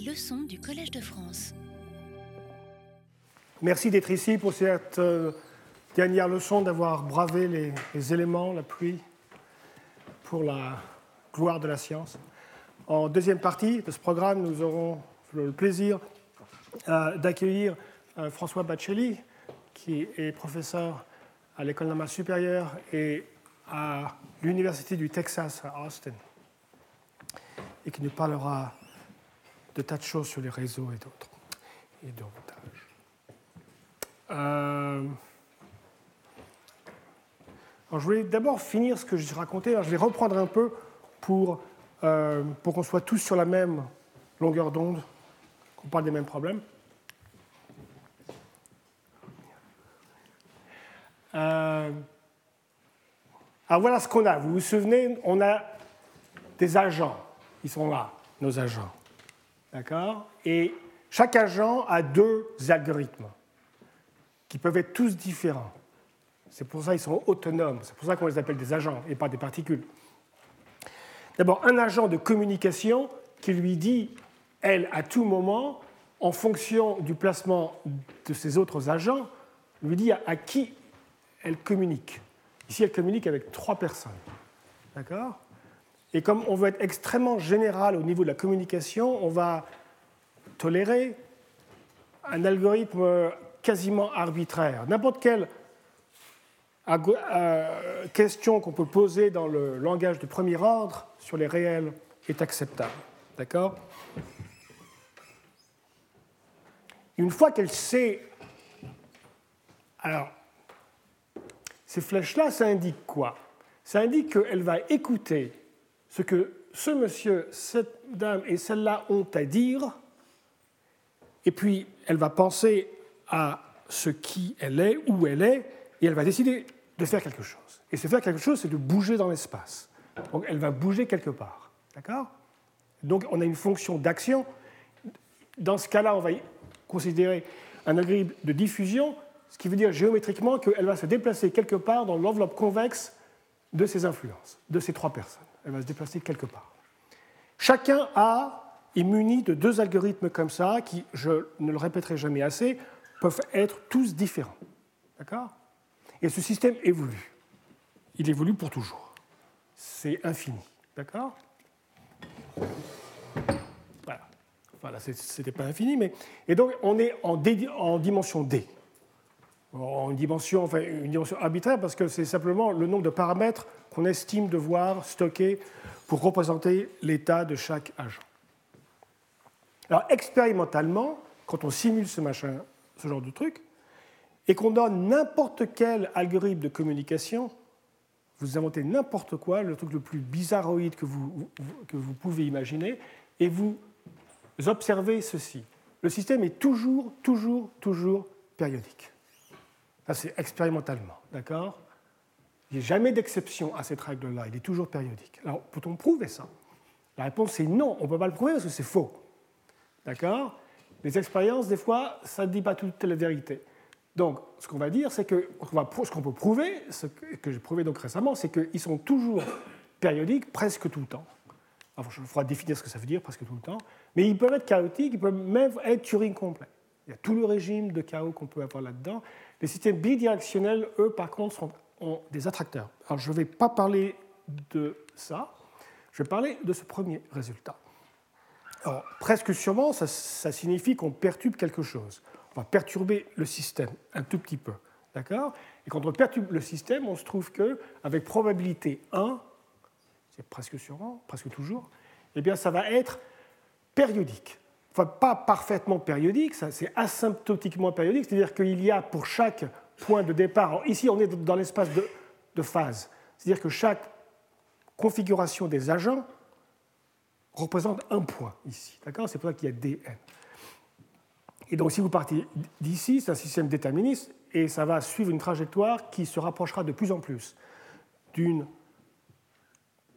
Leçons du Collège de France. Merci d'être ici pour cette euh, dernière leçon, d'avoir bravé les, les éléments, la pluie, pour la gloire de la science. En deuxième partie de ce programme, nous aurons le plaisir euh, d'accueillir euh, François Bacelli, qui est professeur à l'École normale supérieure et à l'Université du Texas à Austin, et qui nous parlera de tas de choses sur les réseaux et d'autres, et davantage. Euh, alors, je voulais d'abord finir ce que je racontais. Alors, je vais reprendre un peu pour, euh, pour qu'on soit tous sur la même longueur d'onde, qu'on parle des mêmes problèmes. Euh, alors voilà ce qu'on a. Vous vous souvenez, on a des agents. Ils sont là, nos agents. D'accord? Et chaque agent a deux algorithmes qui peuvent être tous différents. C'est pour ça qu'ils sont autonomes. C'est pour ça qu'on les appelle des agents et pas des particules. D'abord, un agent de communication qui lui dit, elle, à tout moment, en fonction du placement de ses autres agents, lui dit à qui elle communique. Ici, elle communique avec trois personnes. D'accord? Et comme on veut être extrêmement général au niveau de la communication, on va tolérer un algorithme quasiment arbitraire. N'importe quelle euh, question qu'on peut poser dans le langage de premier ordre sur les réels est acceptable. D'accord? Une fois qu'elle sait. Alors, ces flèches-là, ça indique quoi? Ça indique qu'elle va écouter ce que ce monsieur, cette dame et celle-là ont à dire, et puis elle va penser à ce qui elle est, où elle est, et elle va décider de faire quelque chose. Et se faire quelque chose, c'est de bouger dans l'espace. Donc elle va bouger quelque part. D'accord? Donc on a une fonction d'action. Dans ce cas-là, on va considérer un algorithme de diffusion, ce qui veut dire géométriquement qu'elle va se déplacer quelque part dans l'enveloppe convexe de ces influences, de ces trois personnes. Elle va se déplacer quelque part. Chacun a, est muni de deux algorithmes comme ça, qui, je ne le répéterai jamais assez, peuvent être tous différents. D'accord? Et ce système évolue. Il évolue pour toujours. C'est infini. D'accord? Voilà. Voilà, ce n'était pas infini, mais. Et donc, on est en, en dimension D. En enfin, une dimension arbitraire, parce que c'est simplement le nombre de paramètres qu'on estime devoir stocker pour représenter l'état de chaque agent. Alors, expérimentalement, quand on simule ce machin ce genre de truc, et qu'on donne n'importe quel algorithme de communication, vous inventez n'importe quoi, le truc le plus bizarroïde que vous, que vous pouvez imaginer, et vous observez ceci. Le système est toujours, toujours, toujours périodique. Ça, c'est expérimentalement, d'accord? Il n'y a jamais d'exception à cette règle-là, il est toujours périodique. Alors, peut-on prouver ça? La réponse est non, on ne peut pas le prouver parce que c'est faux. D'accord? Les expériences, des fois, ça ne dit pas toute la vérité. Donc, ce qu'on va dire, c'est que ce qu'on peut prouver, ce que j'ai prouvé donc récemment, c'est qu'ils sont toujours périodiques presque tout le temps. Alors, je faudra définir ce que ça veut dire presque tout le temps. Mais ils peuvent être chaotiques, ils peuvent même être Turing complet. Il y a tout le régime de chaos qu'on peut avoir là-dedans. Les systèmes bidirectionnels, eux, par contre, sont, ont des attracteurs. Alors, je ne vais pas parler de ça. Je vais parler de ce premier résultat. Alors, presque sûrement, ça, signifie qu'on perturbe quelque chose. On va perturber le système un tout petit peu. D'accord? Et quand on perturbe le système, on se trouve que, avec probabilité 1, c'est presque sûrement, presque toujours, eh bien, ça va être périodique. Enfin, pas parfaitement périodique, c'est asymptotiquement périodique, c'est-à-dire qu'il y a pour chaque point de départ, ici on est dans l'espace de, phase, c'est-à-dire que chaque configuration des agents représente un point ici. D'accord? C'est pour ça qu'il y a dn. Et donc, si vous partez d'ici, c'est un système déterministe et ça va suivre une trajectoire qui se rapprochera de plus en plus d'une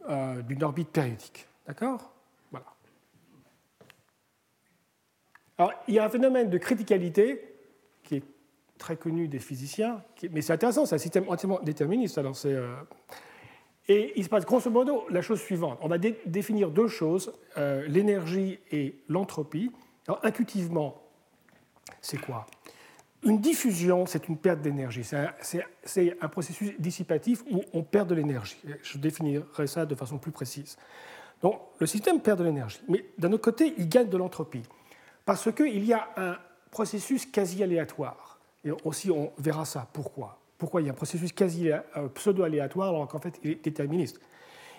euh, orbite périodique. D'accord? Voilà. Alors, il y a un phénomène de criticalité très connu des physiciens, mais c'est intéressant, c'est un système entièrement déterministe. Euh, Et il se passe grosso modo la chose suivante. On va définir deux choses, euh, l'énergie et l'entropie. Alors intuitivement, c'est quoi? Une diffusion, c'est une perte d'énergie. C'est un, processus dissipatif où on perd de l'énergie. Je définirai ça de façon plus précise. Donc le système perd de l'énergie. Mais d'un autre côté, il gagne de l'entropie. Parce qu'il y a un processus quasi aléatoire. Et aussi, on verra ça. Pourquoi? Pourquoi? Il y a un processus quasi euh, pseudo-aléatoire alors qu'en fait il est déterministe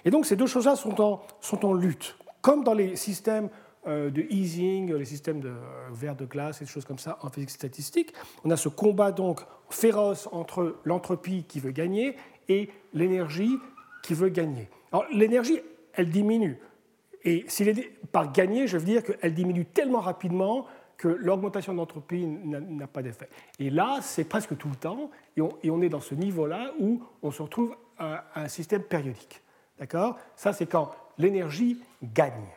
Et donc ces deux choses-là sont en, lutte, comme dans les systèmes euh, de easing, les systèmes de euh, verre de glace et des choses comme ça en physique statistique. On a ce combat donc féroce entre l'entropie qui veut gagner et l'énergie qui veut gagner. Alors l'énergie, elle diminue. Et est par gagner, je veux dire qu'elle diminue tellement rapidement que l'augmentation de l'entropie n'a pas d'effet. Et là, c'est presque tout le temps, et on, est dans ce niveau-là où on se retrouve à, un système périodique. D'accord? Ça, c'est quand l'énergie gagne.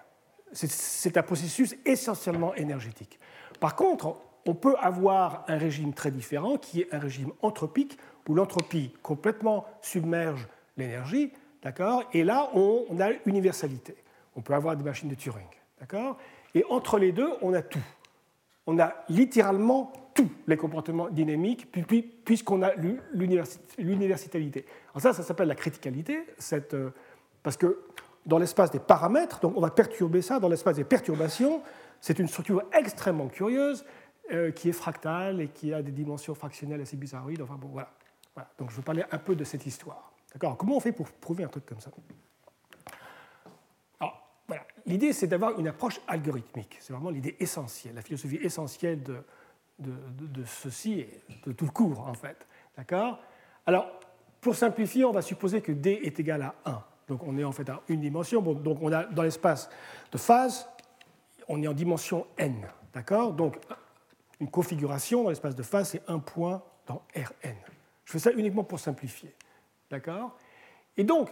C'est un processus essentiellement énergétique. Par contre, on peut avoir un régime très différent qui est un régime anthropique, où l'entropie complètement submerge l'énergie, d'accord? Et là, on, on a universalité. On peut avoir des machines de Turing, d'accord? Et entre les deux, on a tout on a littéralement tous les comportements dynamiques puisqu'on a l'universalité. Alors ça, ça s'appelle la criticalité, euh, parce que dans l'espace des paramètres, donc on va perturber ça, dans l'espace des perturbations, c'est une structure extrêmement curieuse euh, qui est fractale et qui a des dimensions fractionnelles assez bizarroïdes. Enfin bon, voilà. Donc je veux parler un peu de cette histoire. D'accord? Comment on fait pour prouver un truc comme ça? L'idée, c'est d'avoir une approche algorithmique. C'est vraiment l'idée essentielle, la philosophie essentielle de, de, ceci et de tout le cours, en fait. D'accord? Alors, pour simplifier, on va supposer que D est égal à 1. Donc, on est en fait à une dimension. donc, on a dans l'espace de phase, on est en dimension n. D'accord? Donc, une configuration dans l'espace de phase, c'est un point dans Rn. Je fais ça uniquement pour simplifier. D'accord? Et donc,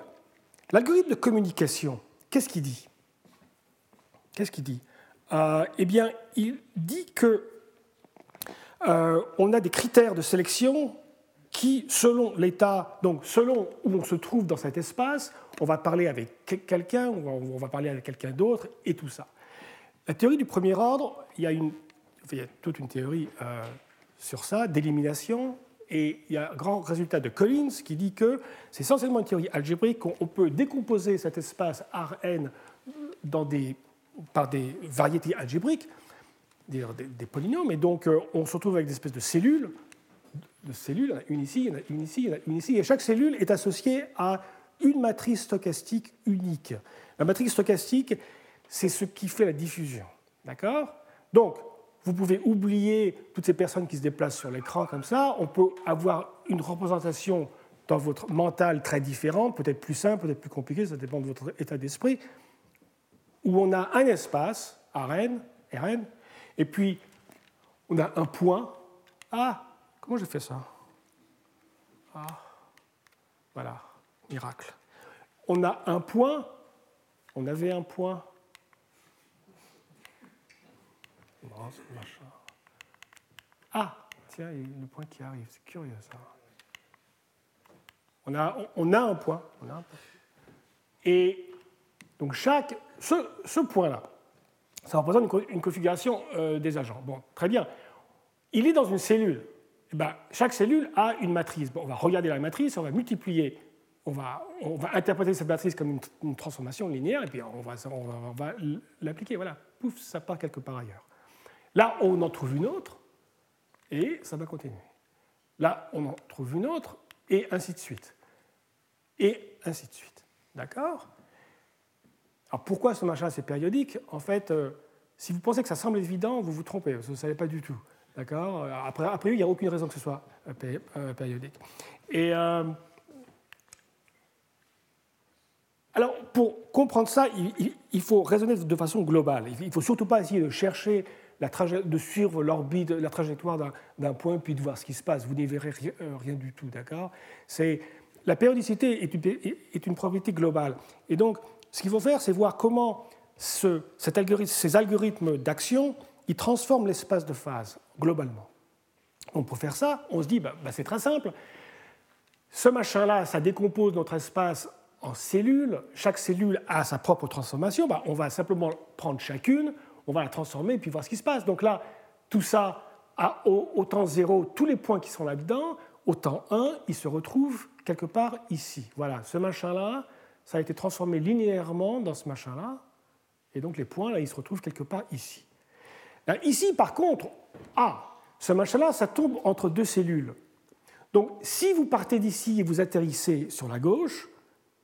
l'algorithme de communication, qu'est-ce qu'il dit? Qu'est-ce qu'il dit? Euh, Eh bien, il dit que euh, on a des critères de sélection qui, selon l'état, donc selon où on se trouve dans cet espace, on va parler avec quelqu'un, on va parler avec quelqu'un d'autre, et tout ça. La théorie du premier ordre, il y a, une, il y a toute une théorie euh, sur ça, d'élimination, et il y a un grand résultat de Collins qui dit que c'est essentiellement une théorie algébrique, qu'on peut décomposer cet espace Rn dans des par des variétés algébriques, des, polynômes, et donc euh, on se retrouve avec des espèces de cellules, de cellules, il y en a une ici, il y en a une ici, il y en a une ici, et chaque cellule est associée à une matrice stochastique unique. La matrice stochastique, c'est ce qui fait la diffusion. D'accord? Donc, vous pouvez oublier toutes ces personnes qui se déplacent sur l'écran comme ça. On peut avoir une représentation dans votre mental très différente, peut-être plus simple, peut-être plus compliquée, ça dépend de votre état d'esprit où on a un espace, Rn, Rn, et puis on a un point. Ah, comment j'ai fait ça? Ah, voilà, miracle. On a un point, on avait un point. Ah, tiens, il y a le point qui arrive, c'est curieux ça. On a, un point. On a un point. Et donc chaque ce, point-là, ça représente une, configuration euh, des agents. Bon, très bien. Il est dans une cellule. Eh ben, chaque cellule a une matrice. on va regarder la matrice, on va multiplier, on va, on va interpréter cette matrice comme une, transformation linéaire, et puis on va, on va, l'appliquer. Voilà, pouf, ça part quelque part ailleurs. Là, on en trouve une autre, et ça va continuer. Là, on en trouve une autre, et ainsi de suite. Et ainsi de suite. D'accord? Alors pourquoi ce machin c'est périodique? En fait, euh, si vous pensez que ça semble évident, vous vous trompez, vous ne savez pas du tout. D'accord? Après, après, il n'y a aucune raison que ce soit euh, euh, périodique. Et alors, pour comprendre ça, il, faut raisonner de façon globale. Il ne faut surtout pas essayer de chercher, la de suivre l'orbite, la trajectoire d'un point, puis de voir ce qui se passe. Vous n'y verrez rien, du tout, d'accord? La périodicité est une, est une propriété globale. Et donc, ce qu'il faut faire, c'est voir comment ces algorithmes d'action ils transforment l'espace de phase globalement. On pour faire ça, on se dit, bah, bah, c'est très simple. Ce machin-là, ça décompose notre espace en cellules, chaque cellule a sa propre transformation, bah, on va simplement prendre chacune, on va la transformer et puis voir ce qui se passe. Donc là, tout ça, à, au, temps 0, tous les points qui sont là-dedans, au temps 1, ils se retrouvent quelque part ici. Voilà, ce machin-là, ça a été transformé linéairement dans ce machin-là, et donc les points, là, ils se retrouvent quelque part ici. ici, par contre, ah, ce machin-là, ça tombe entre deux cellules. Donc, si vous partez d'ici et vous atterrissez sur la gauche,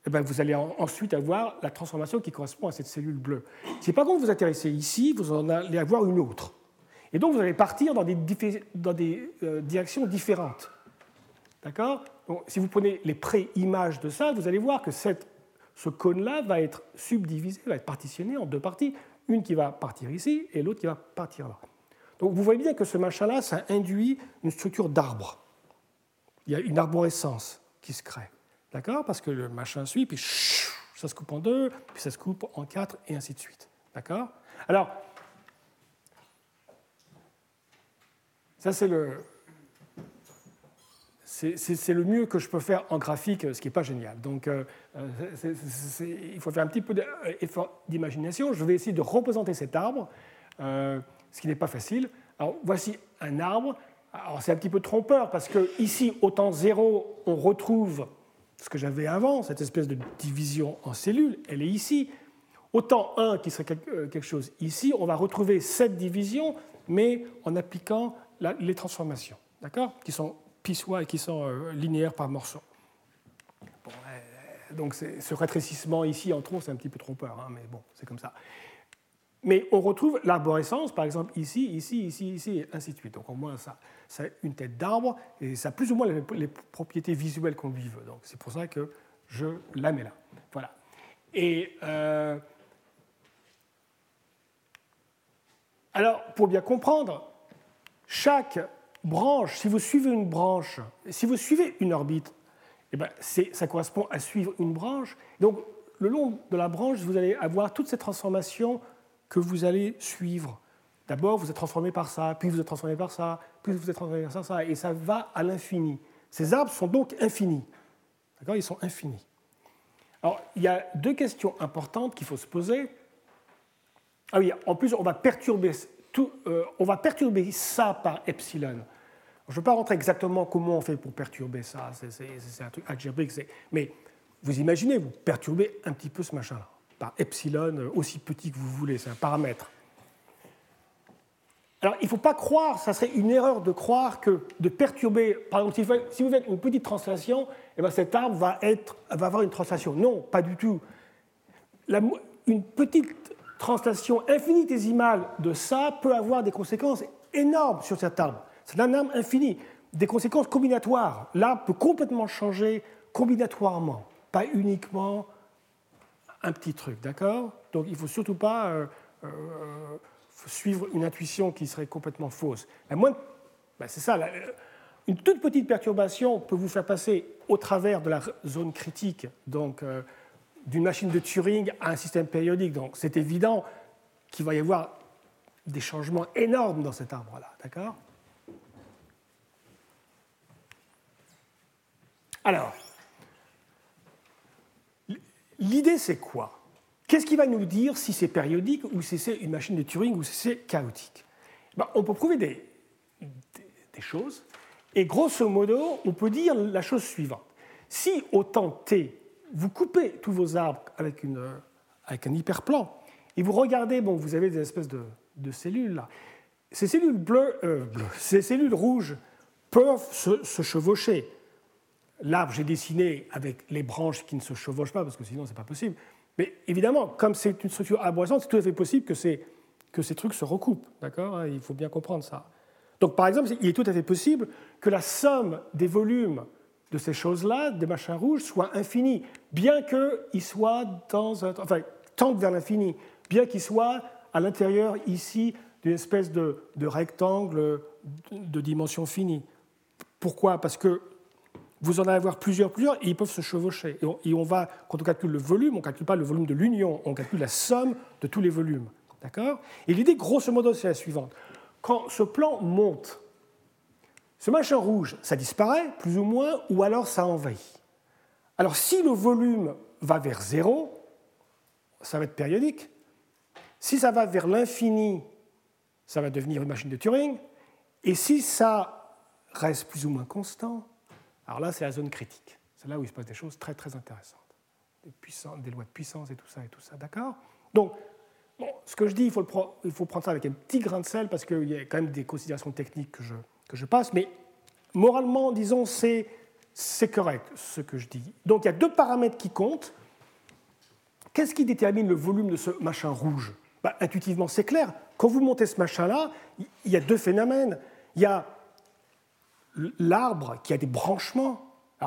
eh bien, vous allez ensuite avoir la transformation qui correspond à cette cellule bleue. Si par contre vous atterrissez ici, vous en allez avoir une autre. Et donc vous allez partir dans des, euh, directions différentes. D'accord? Si vous prenez les pré-images de ça, vous allez voir que cette, ce cône-là va être subdivisé, va être partitionné en deux parties. Une qui va partir ici et l'autre qui va partir là. Donc vous voyez bien que ce machin-là, ça induit une structure d'arbre. Il y a une arborescence qui se crée. D'accord? Parce que le machin suit, puis ça se coupe en deux, puis ça se coupe en quatre, et ainsi de suite. D'accord? Alors, ça c'est le, c'est le mieux que je peux faire en graphique, ce qui n'est pas génial. Donc, euh, il faut faire un petit peu d'effort d'imagination. Je vais essayer de représenter cet arbre. Euh, ce qui n'est pas facile. Alors voici un arbre. Alors c'est un petit peu trompeur parce que ici, au temps zéro, on retrouve ce que j'avais avant, cette espèce de division en cellules. Elle est ici. Au temps 1, qui serait euh, quelque chose ici, on va retrouver cette division, mais en appliquant les transformations, d'accord Qui sont qui sont euh, linéaires par morceaux. donc ce rétrécissement ici en trop, c'est un petit peu trompeur, hein, mais bon, c'est comme ça. Mais on retrouve l'arborescence, par exemple, ici, ici, ici, ici, et ainsi de suite. Donc au moins, ça, ça a une tête d'arbre, et ça a plus ou moins les, propriétés visuelles qu'on lui veut. Donc c'est pour ça que je la mets là. Voilà. Et euh, alors, pour bien comprendre, chaque branche, si vous suivez une branche, si vous suivez une orbite, eh ben, ça correspond à suivre une branche. Donc, le long de la branche, vous allez avoir toutes ces transformations que vous allez suivre. D'abord, vous êtes transformé par ça, puis vous êtes transformé par ça, puis vous êtes transformé par ça, et ça va à l'infini. Ces arbres sont donc infinis. D'accord? Ils sont infinis. Alors, il y a deux questions importantes qu'il faut se poser. Ah oui, en plus, on va perturber, euh, on va perturber ça par epsilon. Je ne veux pas rentrer exactement comment on fait pour perturber ça, c'est un truc algébrique, mais vous imaginez, vous perturbez un petit peu ce machin-là par epsilon, euh, aussi petit que vous voulez, c'est un paramètre. Alors, il ne faut pas croire, ça serait une erreur de croire que de perturber, par exemple, si vous faites une petite translation, eh bien cet arbre va, être, va avoir une translation. Non, pas du tout. une petite translation infinitésimale de ça peut avoir des conséquences énormes sur cet arbre. C'est un arbre infini. Des conséquences combinatoires. L'arbre peut complètement changer combinatoirement, pas uniquement un petit truc, d'accord? Donc il ne faut surtout pas euh, euh, suivre une intuition qui serait complètement fausse. Ben, c'est ça, une toute petite perturbation peut vous faire passer au travers de la zone critique, donc euh, d'une machine de Turing à un système périodique. Donc c'est évident qu'il va y avoir des changements énormes dans cet arbre-là, d'accord? Alors, L'idée, c'est quoi? Qu'est-ce qui va nous dire si c'est périodique ou si c'est une machine de Turing ou si c'est chaotique? Ben, On peut prouver des, choses. Et grosso modo, on peut dire la chose suivante. Si au temps t, vous coupez tous vos arbres avec, une, avec un hyperplan, et vous regardez, bon, vous avez des espèces de, cellules là. Ces cellules bleues, euh, ces cellules rouges peuvent se chevaucher. L'arbre, j'ai dessiné avec les branches qui ne se chevauchent pas, parce que sinon, ce n'est pas possible. Mais évidemment, comme c'est une structure arborescente, c'est tout à fait possible que, ces trucs se recoupent. D'accord hein, Il faut bien comprendre ça. Donc, par exemple, il est tout à fait possible que la somme des volumes de ces choses-là, des machins rouges, soit infinie, bien qu'ils soient dans un. Enfin, tendent vers l'infini, bien qu'ils soient à l'intérieur, ici, d'une espèce de, de rectangle de dimension finie. Pourquoi? Parce que vous en allez avoir plusieurs, plusieurs, et ils peuvent se chevaucher. Et on, quand on calcule le volume, on ne calcule pas le volume de l'union, on calcule la somme de tous les volumes. D'accord? Et l'idée, grosso modo, c'est la suivante. Quand ce plan monte, ce machin rouge, ça disparaît, plus ou moins, ou alors ça envahit. Alors si le volume va vers zéro, ça va être périodique. Si ça va vers l'infini, ça va devenir une machine de Turing. Et si ça reste plus ou moins constant, alors là, c'est la zone critique. C'est là où il se passe des choses très très intéressantes. Des, des lois de puissance et tout ça et tout ça, d'accord? Donc, ce que je dis, il faut, il faut, prendre ça avec un petit grain de sel parce qu'il y a quand même des considérations techniques que je, que je passe, mais moralement, disons, c'est correct ce que je dis. Donc il y a deux paramètres qui comptent. Qu'est-ce qui détermine le volume de ce machin rouge? Bah, Intuitivement, c'est clair. Quand vous montez ce machin-là, il y a deux phénomènes. Il y a l'arbre qui a des branchements.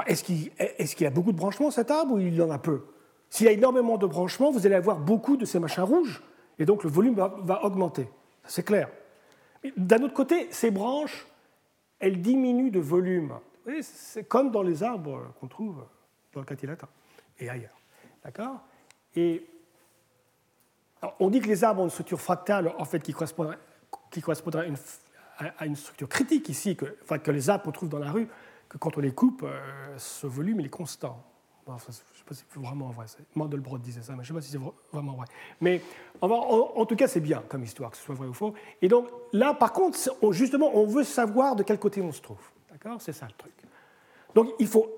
Est-ce qu'il est y a beaucoup de branchements, cet arbre, ou il en a peu? S'il a énormément de branchements, vous allez avoir beaucoup de ces machins rouges, et donc le volume va, augmenter. C'est clair. D'un autre côté, ces branches, elles diminuent de volume. C'est comme dans les arbres qu'on trouve dans le quartier latin et ailleurs. D'accord? Et on dit que les arbres ont une structure fractale en fait, qui correspond, qui correspondrait à une, à une, structure critique ici, que, enfin, que les arbres qu'on trouve dans la rue, que quand on les coupe, euh, ce volume il est constant. je ne sais pas si c'est vraiment vrai. Mandelbrot disait ça, mais je ne sais pas si c'est vraiment vrai. Mais en, en, tout cas, c'est bien comme histoire, que ce soit vrai ou faux. Et donc là, par contre, justement, on veut savoir de quel côté on se trouve. D'accord? C'est ça le truc. Donc il faut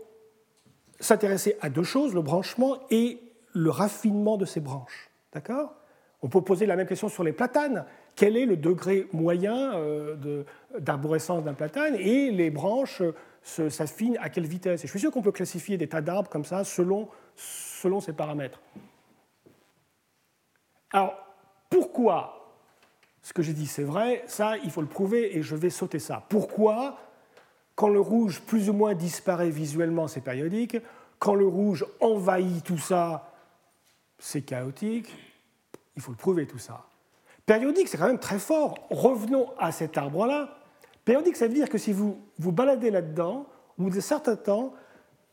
s'intéresser à deux choses, le branchement et le raffinement de ces branches. D'accord? On peut poser la même question sur les platanes. Quel est le degré moyen euh, d'arborescence d'un platane et les branches euh, s'affinent à quelle vitesse Et je suis sûr qu'on peut classifier des tas d'arbres comme ça selon, selon ces paramètres. Alors, pourquoi ce que j'ai dit c'est vrai Ça, il faut le prouver et je vais sauter ça. Pourquoi quand le rouge plus ou moins disparaît visuellement, c'est périodique. Quand le rouge envahit tout ça, c'est chaotique. Il faut le prouver tout ça. Périodique, c'est quand même très fort. Revenons à cet arbre-là. Périodique, ça veut dire que si vous vous baladez là-dedans, au bout de certain temps,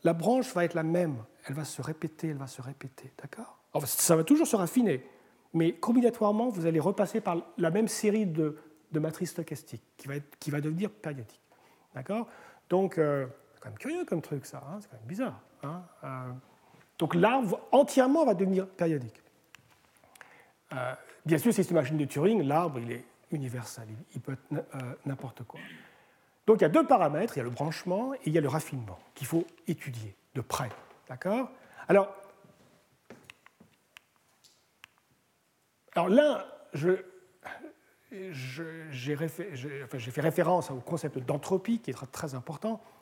la branche va être la même. Elle va se répéter, elle va se répéter. D'accord? Ça va toujours se raffiner. Mais combinatoirement, vous allez repasser par la même série de, matrices stochastiques qui va, qui va devenir périodique. D'accord? Donc, euh, c'est quand même curieux comme truc, ça. Hein, c'est quand même bizarre. Hein euh, donc, l'arbre entièrement va devenir périodique. Euh, bien sûr, c'est une machine de Turing, l'arbre, il est universel. Il, peut être n'importe quoi. Donc, il y a deux paramètres. Il y a le branchement et il y a le raffinement qu'il faut étudier de près. D'accord? Alors, alors je, j'ai fait référence au concept d'entropie qui est très important, euh,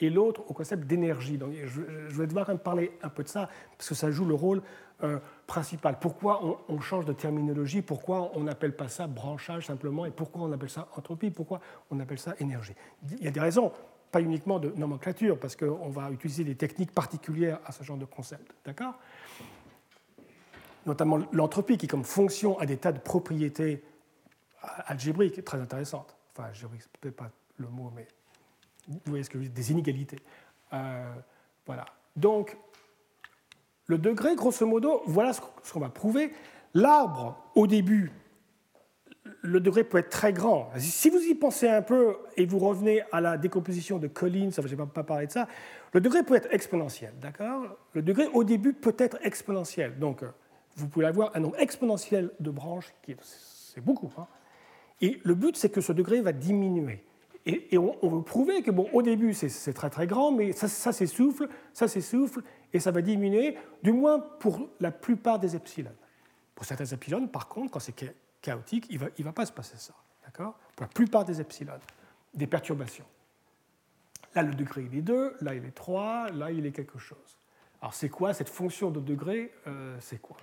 et l'autre au concept d'énergie. Donc je, vais devoir parler un peu de ça, parce que ça joue le rôle euh, principal. Pourquoi on, change de terminologie? Pourquoi on n'appelle pas ça branchage simplement? Et pourquoi on appelle ça entropie? Pourquoi on appelle ça énergie? Il y a des raisons, pas uniquement de nomenclature, parce qu'on va utiliser des techniques particulières à ce genre de concept. D'accord? Notamment l'entropie, qui comme fonction a des tas de propriétés algébrique très intéressante. Enfin, algébrique, c'est peut-être pas le mot, mais vous voyez ce que je dire, des inégalités. Euh, voilà. Donc, le degré, grosso modo, voilà ce qu'on va prouver. L'arbre, au début, le degré peut être très grand. Si vous y pensez un peu et vous revenez à la décomposition de Collins, je n'ai pas parlé de ça, le degré peut être exponentiel, d'accord? Le degré au début peut être exponentiel. Donc, vous pouvez avoir un nombre exponentiel de branches, c'est beaucoup, hein, et le but, c'est que ce degré va diminuer. Et, on, veut prouver que, bon, au début, c'est très très grand, mais ça, s'essouffle, ça s'essouffle, et ça va diminuer, du moins pour la plupart des epsilon. Pour certains epsilon, par contre, quand c'est chaotique, il ne va, il va pas se passer ça. D'accord? Pour la plupart des epsilon, des perturbations. Là, le degré, il est 2, là, il est 3, là, il est quelque chose. Alors, c'est quoi cette fonction de degré? Euh, C'est quoi?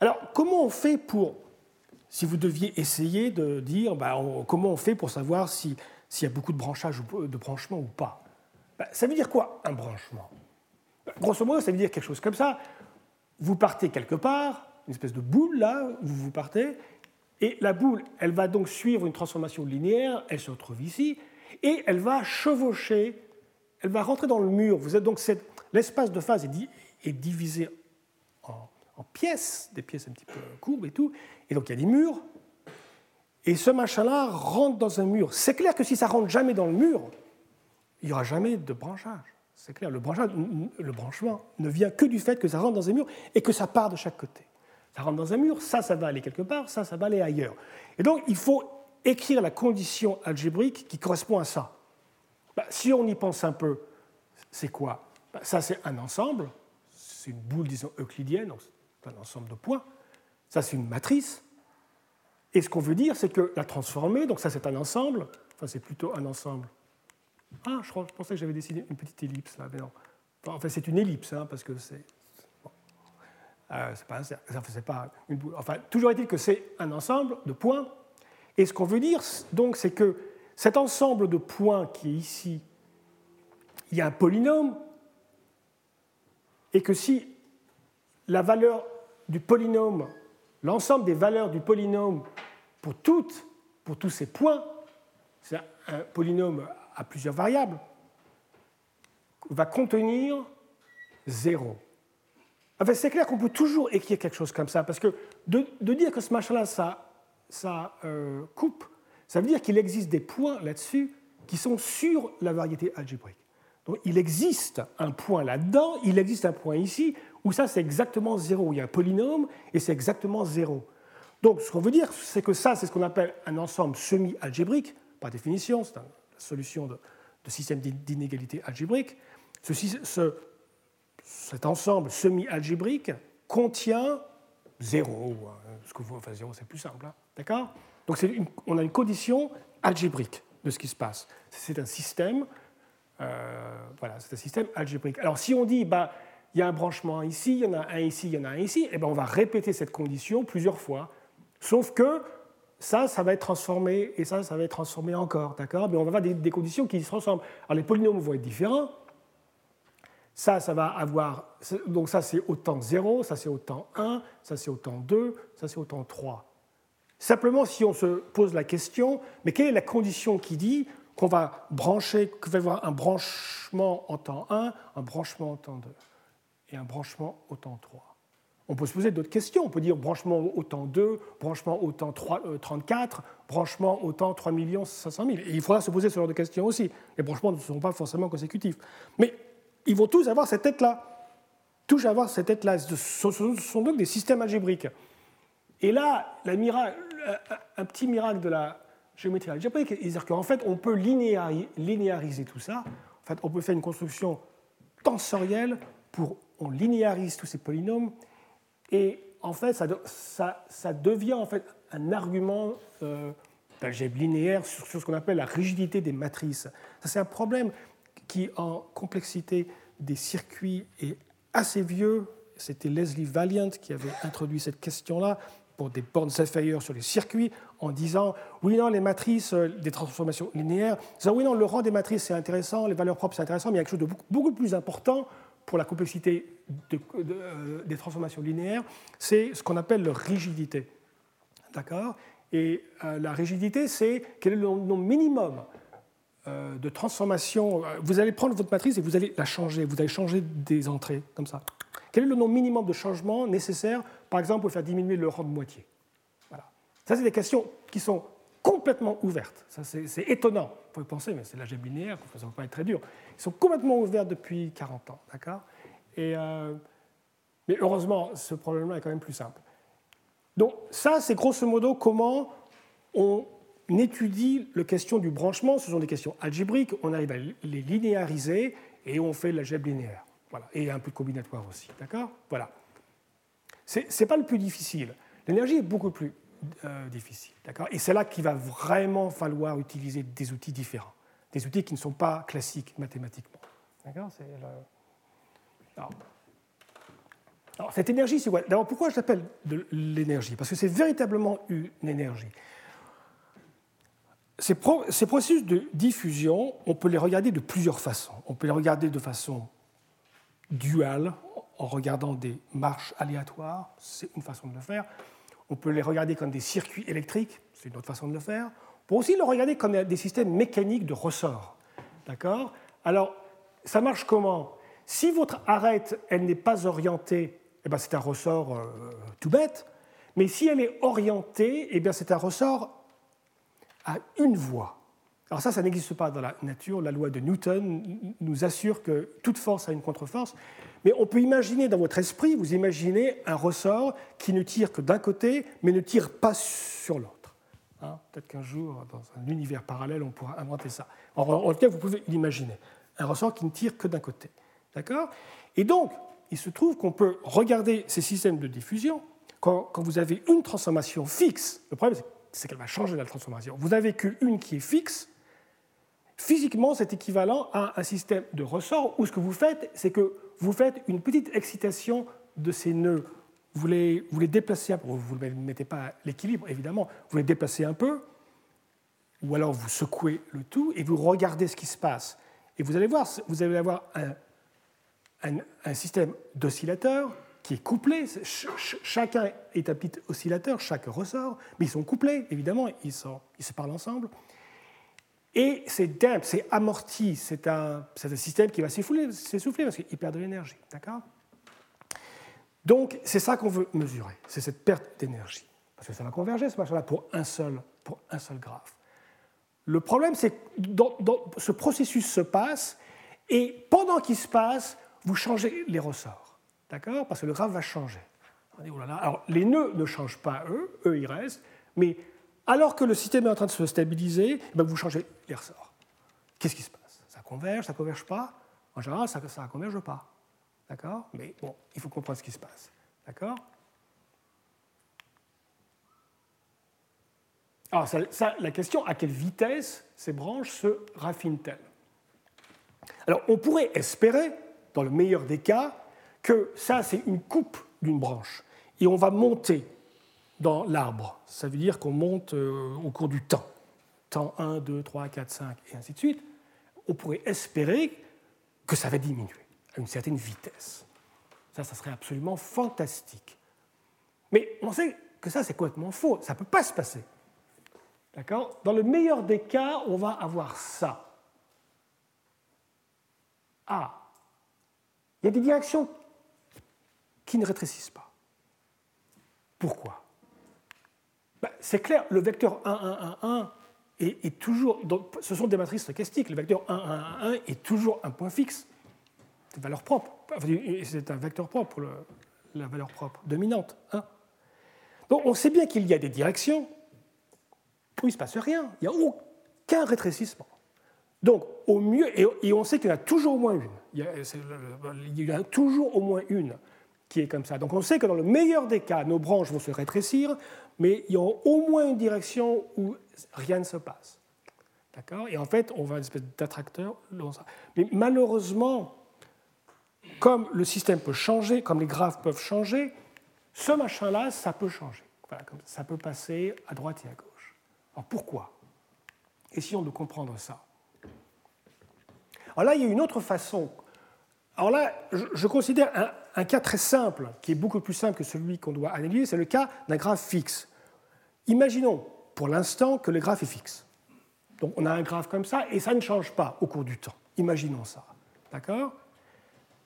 Alors, comment on fait pour si vous deviez essayer de dire bah, comment on fait pour savoir s'il y a beaucoup de branchage de branchement ou pas, bah, ça veut dire quoi un branchement? Bah, Grosso modo, ça veut dire quelque chose comme ça. Vous partez quelque part, une espèce de boule là, vous vous partez, et la boule, elle va donc suivre une transformation linéaire, elle se retrouve ici, et elle va chevaucher, elle va rentrer dans le mur. Vous êtes donc l'espace de phase est, divisé en pièces, des pièces un petit peu courbes et tout, et donc il y a des murs, et ce machin-là rentre dans un mur. C'est clair que si ça rentre jamais dans le mur, il n'y aura jamais de branchage. C'est clair, le branchement, ne vient que du fait que ça rentre dans un mur et que ça part de chaque côté. Ça rentre dans un mur, ça, ça va aller quelque part, ça, ça va aller ailleurs. Et donc, il faut écrire la condition algébrique qui correspond à ça. Bah, si on y pense un peu, c'est quoi? Bah, Ça, c'est un ensemble, c'est une boule, disons, euclidienne, c'est un ensemble de points. Ça, c'est une matrice. Et ce qu'on veut dire, c'est que la transformer, donc ça, c'est un ensemble, enfin, c'est plutôt un ensemble. Ah, je, pensais que j'avais dessiné une petite ellipse là, mais non. Enfin, c'est une ellipse, hein, parce que c'est. Euh, c'est pas, pas une boule. Enfin, toujours est-il que c'est un ensemble de points. Et ce qu'on veut dire, donc, c'est que cet ensemble de points qui est ici, il y a un polynôme, et que si la valeur du polynôme, l'ensemble des valeurs du polynôme pour, toutes, pour tous ces points, c'est un polynôme à plusieurs variables, va contenir 0. Enfin, c'est clair qu'on peut toujours écrire quelque chose comme ça, parce que de, dire que ce machin-là, ça, ça euh, coupe, ça veut dire qu'il existe des points là-dessus qui sont sur la variété algébrique. Donc il existe un point là-dedans, il existe un point ici, où ça c'est exactement zéro. Il y a un polynôme et c'est exactement zéro. Donc ce qu'on veut dire, c'est que ça, c'est ce qu'on appelle un ensemble semi-algébrique, par définition, c'est la solution de, système d'inégalité algébrique. ce, cet ensemble semi-algébrique contient zéro. Hein, ce que vous, enfin, zéro, c'est plus simple. Hein, D'accord? Donc on a une condition algébrique de ce qui se passe. C'est un système, euh, voilà, c'est un système algébrique. Alors si on dit, bah, il y a un branchement ici, il y en a un ici, il y en a un ici, et eh ben on va répéter cette condition plusieurs fois. Sauf que ça, ça va être transformé, et ça, ça va être transformé encore, d'accord? Mais on va avoir des, conditions qui se transforment. Alors les polynômes vont être différents. Ça, ça va avoir, donc ça c'est autant 0, ça c'est autant 1, ça c'est autant 2, ça c'est autant 3. Simplement, si on se pose la question, mais quelle est la condition qui dit qu'on va brancher, qu'il va y avoir un branchement en temps 1, un branchement en temps 2 et un branchement au temps 3 On peut se poser d'autres questions. On peut dire branchement au temps 2, branchement au temps 3, 34, branchement au temps 3 500 000. Et il faudra se poser ce genre de questions aussi. Les branchements ne sont pas forcément consécutifs. Mais ils vont tous avoir cette tête-là. Tous avoir cette tête-là. Ce sont donc des systèmes algébriques. Et là, un petit miracle de la géométrie algébrique, c'est-à-dire qu'en fait, on peut linéariser tout ça. En fait, on peut faire une construction tensorielle pour on linéarise tous ces polynômes et en fait, ça, ça, devient en fait un argument euh, d'algèbre linéaire sur, ce qu'on appelle la rigidité des matrices. Ça, c'est un problème qui, en complexité des circuits, est assez vieux. C'était Leslie Valiant qui avait introduit cette question-là pour des bornes Zephyr sur les circuits en disant oui, non, les matrices euh, des transformations linéaires, disant oui, non, le rang des matrices c'est intéressant, les valeurs propres c'est intéressant, mais il y a quelque chose de beaucoup, plus important pour la complexité euh, des transformations linéaires, c'est ce qu'on appelle leur rigidité. D'accord? Et euh, la rigidité, c'est quel est le nombre minimum de transformation. Vous allez prendre votre matrice et vous allez la changer, vous allez changer des entrées, comme ça. Quel est le nombre minimum de changements nécessaires? Par exemple, pour faire diminuer le rang de moitié. Voilà. Ça, c'est des questions qui sont complètement ouvertes. Ça, c'est étonnant. Vous pouvez penser, mais c'est l'algèbre linéaire, ça ne va pas être très dur. Ils sont complètement ouverts depuis 40 ans. D'accord? Euh, Mais heureusement, ce problème-là est quand même plus simple. Donc, ça, c'est grosso modo comment on étudie la question du branchement. Ce sont des questions algébriques. On arrive à les linéariser et on fait l'algèbre linéaire. Voilà. Et un peu de combinatoire aussi. D'accord? Voilà. Ce n'est pas le plus difficile. L'énergie est beaucoup plus euh, difficile. Et c'est là qu'il va vraiment falloir utiliser des outils différents, des outils qui ne sont pas classiques mathématiquement. D'accord? Alors, cette énergie, c'est quoi? D'abord, pourquoi je l'appelle l'énergie? Parce que c'est véritablement une énergie. Ces, ces, processus de diffusion, on peut les regarder de plusieurs façons. On peut les regarder de façon duale, en regardant des marches aléatoires, c'est une façon de le faire. On peut les regarder comme des circuits électriques, c'est une autre façon de le faire. On peut aussi les regarder comme des systèmes mécaniques de ressort. D'accord? Alors, ça marche comment? Si votre arête, elle n'est pas orientée, eh ben c'est un ressort euh, tout bête. Mais si elle est orientée, eh bien c'est un ressort à une voie. Alors ça, ça n'existe pas dans la nature. La loi de Newton nous assure que toute force a une contre-force. Mais on peut imaginer dans votre esprit, vous imaginez un ressort qui ne tire que d'un côté, mais ne tire pas sur l'autre. Hein, peut-être qu'un jour, dans un univers parallèle, on pourra inventer ça. En, tout cas, vous pouvez l'imaginer. Un ressort qui ne tire que d'un côté. D'accord? Et donc, il se trouve qu'on peut regarder ces systèmes de diffusion quand, quand vous avez une transformation fixe. Le problème, c'est qu'elle va changer la transformation. Vous n'avez qu'une qui est fixe, Physiquement, c'est équivalent à un système de ressort où ce que vous faites, c'est que vous faites une petite excitation de ces nœuds. Vous les, vous les déplacez vous ne mettez pas à l'équilibre évidemment, vous les déplacez un peu, ou alors vous secouez le tout et vous regardez ce qui se passe. Et vous allez voir, vous allez avoir un, un, système d'oscillateurs qui est couplé. chacun est un petit oscillateur, chaque ressort, mais ils sont couplés, évidemment, ils se parlent ensemble. Et c'est damp, c'est amorti, c'est un, un, système qui va s'essouffler parce qu'il perd de l'énergie. D'accord? Donc, c'est ça qu'on veut mesurer, c'est cette perte d'énergie. Parce que ça va converger, ce machin-là, pour un seul, pour un seul graphe. Le problème, c'est que ce processus se passe, et pendant qu'il se passe, vous changez les ressorts. D'accord? Parce que le graphe va changer. Oh Alors, les nœuds ne changent pas, eux, eux, ils restent, mais alors que le système est en train de se stabiliser, eh ben, vous changez les ressorts. Qu'est-ce qui se passe? Ça converge, ça ne converge pas? En général, ça ne converge pas. D'accord? Mais bon, il faut comprendre ce qui se passe. D'accord? Alors, la question, à quelle vitesse ces branches se raffinent-elles? Alors, on pourrait espérer, dans le meilleur des cas, que ça, c'est une coupe d'une branche. Et on va monter dans l'arbre. Ça veut dire qu'on monte euh, au cours du temps. Temps 1, 2, 3, 4, 5 et ainsi de suite. On pourrait espérer que ça va diminuer à une certaine vitesse. Ça, ça serait absolument fantastique. Mais on sait que ça, c'est complètement faux. Ça ne peut pas se passer. D'accord? Dans le meilleur des cas, on va avoir ça. Ah, il y a des directions qui ne rétrécissent pas. Pourquoi? Bah, c'est clair, le vecteur 1, 1, 1, 1 toujours. ce sont des matrices stochastiques. Le vecteur 1, 1, 1, 1 est toujours un point fixe. C'est valeur propre. C'est un vecteur propre la valeur propre dominante. Hein. Donc on sait bien qu'il y a des directions où il ne se passe rien. Il n'y a aucun rétrécissement. Donc, au mieux, et, on sait qu'il y en a toujours au moins une. Il y il y a toujours au moins une qui est comme ça. Donc on sait que dans le meilleur des cas, nos branches vont se rétrécir, mais il y a au moins une direction où rien ne se passe. D'accord? Et en fait, on va une espèce d'attracteur. Mais malheureusement, comme le système peut changer, comme les graphes peuvent changer, ce machin-là, ça peut changer. Voilà, ça peut passer à droite et à gauche. Alors pourquoi? Essayons de comprendre ça. Alors là, il y a une autre façon. Alors là, je, considère un, un, cas très simple, qui est beaucoup plus simple que celui qu'on doit analyser, c'est le cas d'un graphe fixe. Imaginons pour l'instant que le graphe est fixe. Donc on a un graphe comme ça et ça ne change pas au cours du temps. Imaginons ça. D'accord?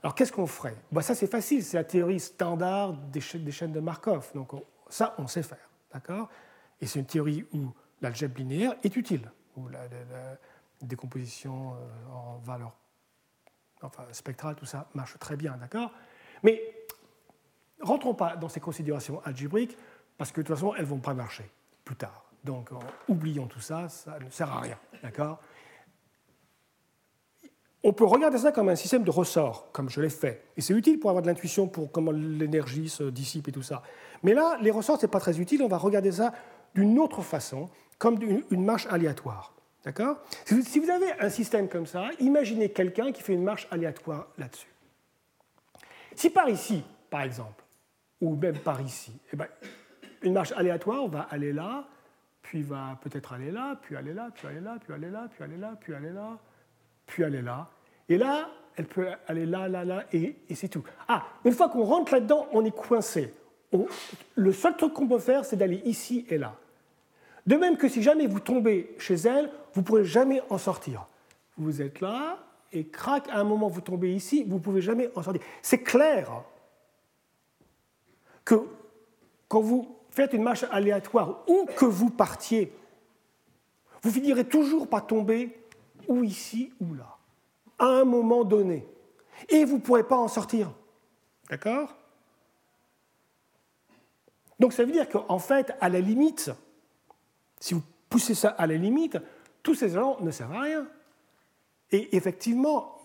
Alors qu'est-ce qu'on ferait? Bah, Ça c'est facile, c'est la théorie standard des, chaînes de Markov. Donc ça on sait faire. D'accord? Et c'est une théorie où l'algèbre linéaire est utile, où la, décomposition euh, en valeur enfin, spectrale, tout ça marche très bien. D'accord? Mais rentrons pas dans ces considérations algébriques parce que de toute façon, elles ne vont pas marcher plus tard. Donc, oublions tout ça, ça ne sert à rien. D'accord? On peut regarder ça comme un système de ressort, comme je l'ai fait. Et c'est utile pour avoir de l'intuition pour comment l'énergie se dissipe et tout ça. Mais là, les ressorts, ce n'est pas très utile. On va regarder ça d'une autre façon, comme une, marche aléatoire. D'accord? Si vous avez un système comme ça, imaginez quelqu'un qui fait une marche aléatoire là-dessus. Si par ici, par exemple, ou même par ici, eh ben, une marche aléatoire va aller là, puis va peut-être aller là, puis aller là, puis aller là, puis aller là, puis aller là, puis aller là, puis aller là. Et là, elle peut aller là, là, là, et, c'est tout. Ah, une fois qu'on rentre là-dedans, on est coincé. le seul truc qu'on peut faire, c'est d'aller ici et là. De même que si jamais vous tombez chez elle, vous ne pourrez jamais en sortir. Vous êtes là, et crac, à un moment, vous tombez ici, vous ne pouvez jamais en sortir. C'est clair que quand vous faites une marche aléatoire, où que vous partiez, vous finirez toujours par tomber ou ici ou là, à un moment donné. Et vous ne pourrez pas en sortir. D'accord? Donc ça veut dire qu'en fait, à la limite, si vous poussez ça à la limite, tous ces gens ne servent à rien. Et effectivement,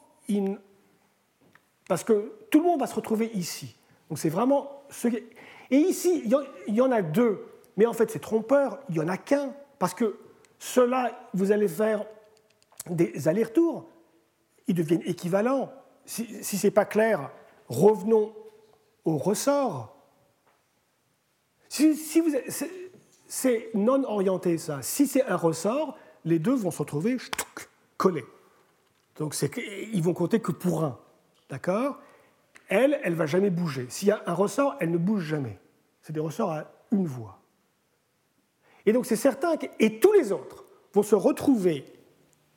parce que tout le monde va se retrouver ici. Donc c'est vraiment ce Et ici, il y en a deux, mais en fait c'est trompeur, il n'y en a qu'un, parce que ceux-là, vous allez faire des allers-retours, ils deviennent équivalents. Si, ce n'est pas clair, revenons au ressort. Si, c'est non orienté ça. Si c'est un ressort, les deux vont se retrouver collés. Donc ils vont compter que pour un. D'accord? Elle, elle ne va jamais bouger. S'il y a un ressort, elle ne bouge jamais. C'est des ressorts à une voie. Et donc c'est certain que. Et tous les autres vont se retrouver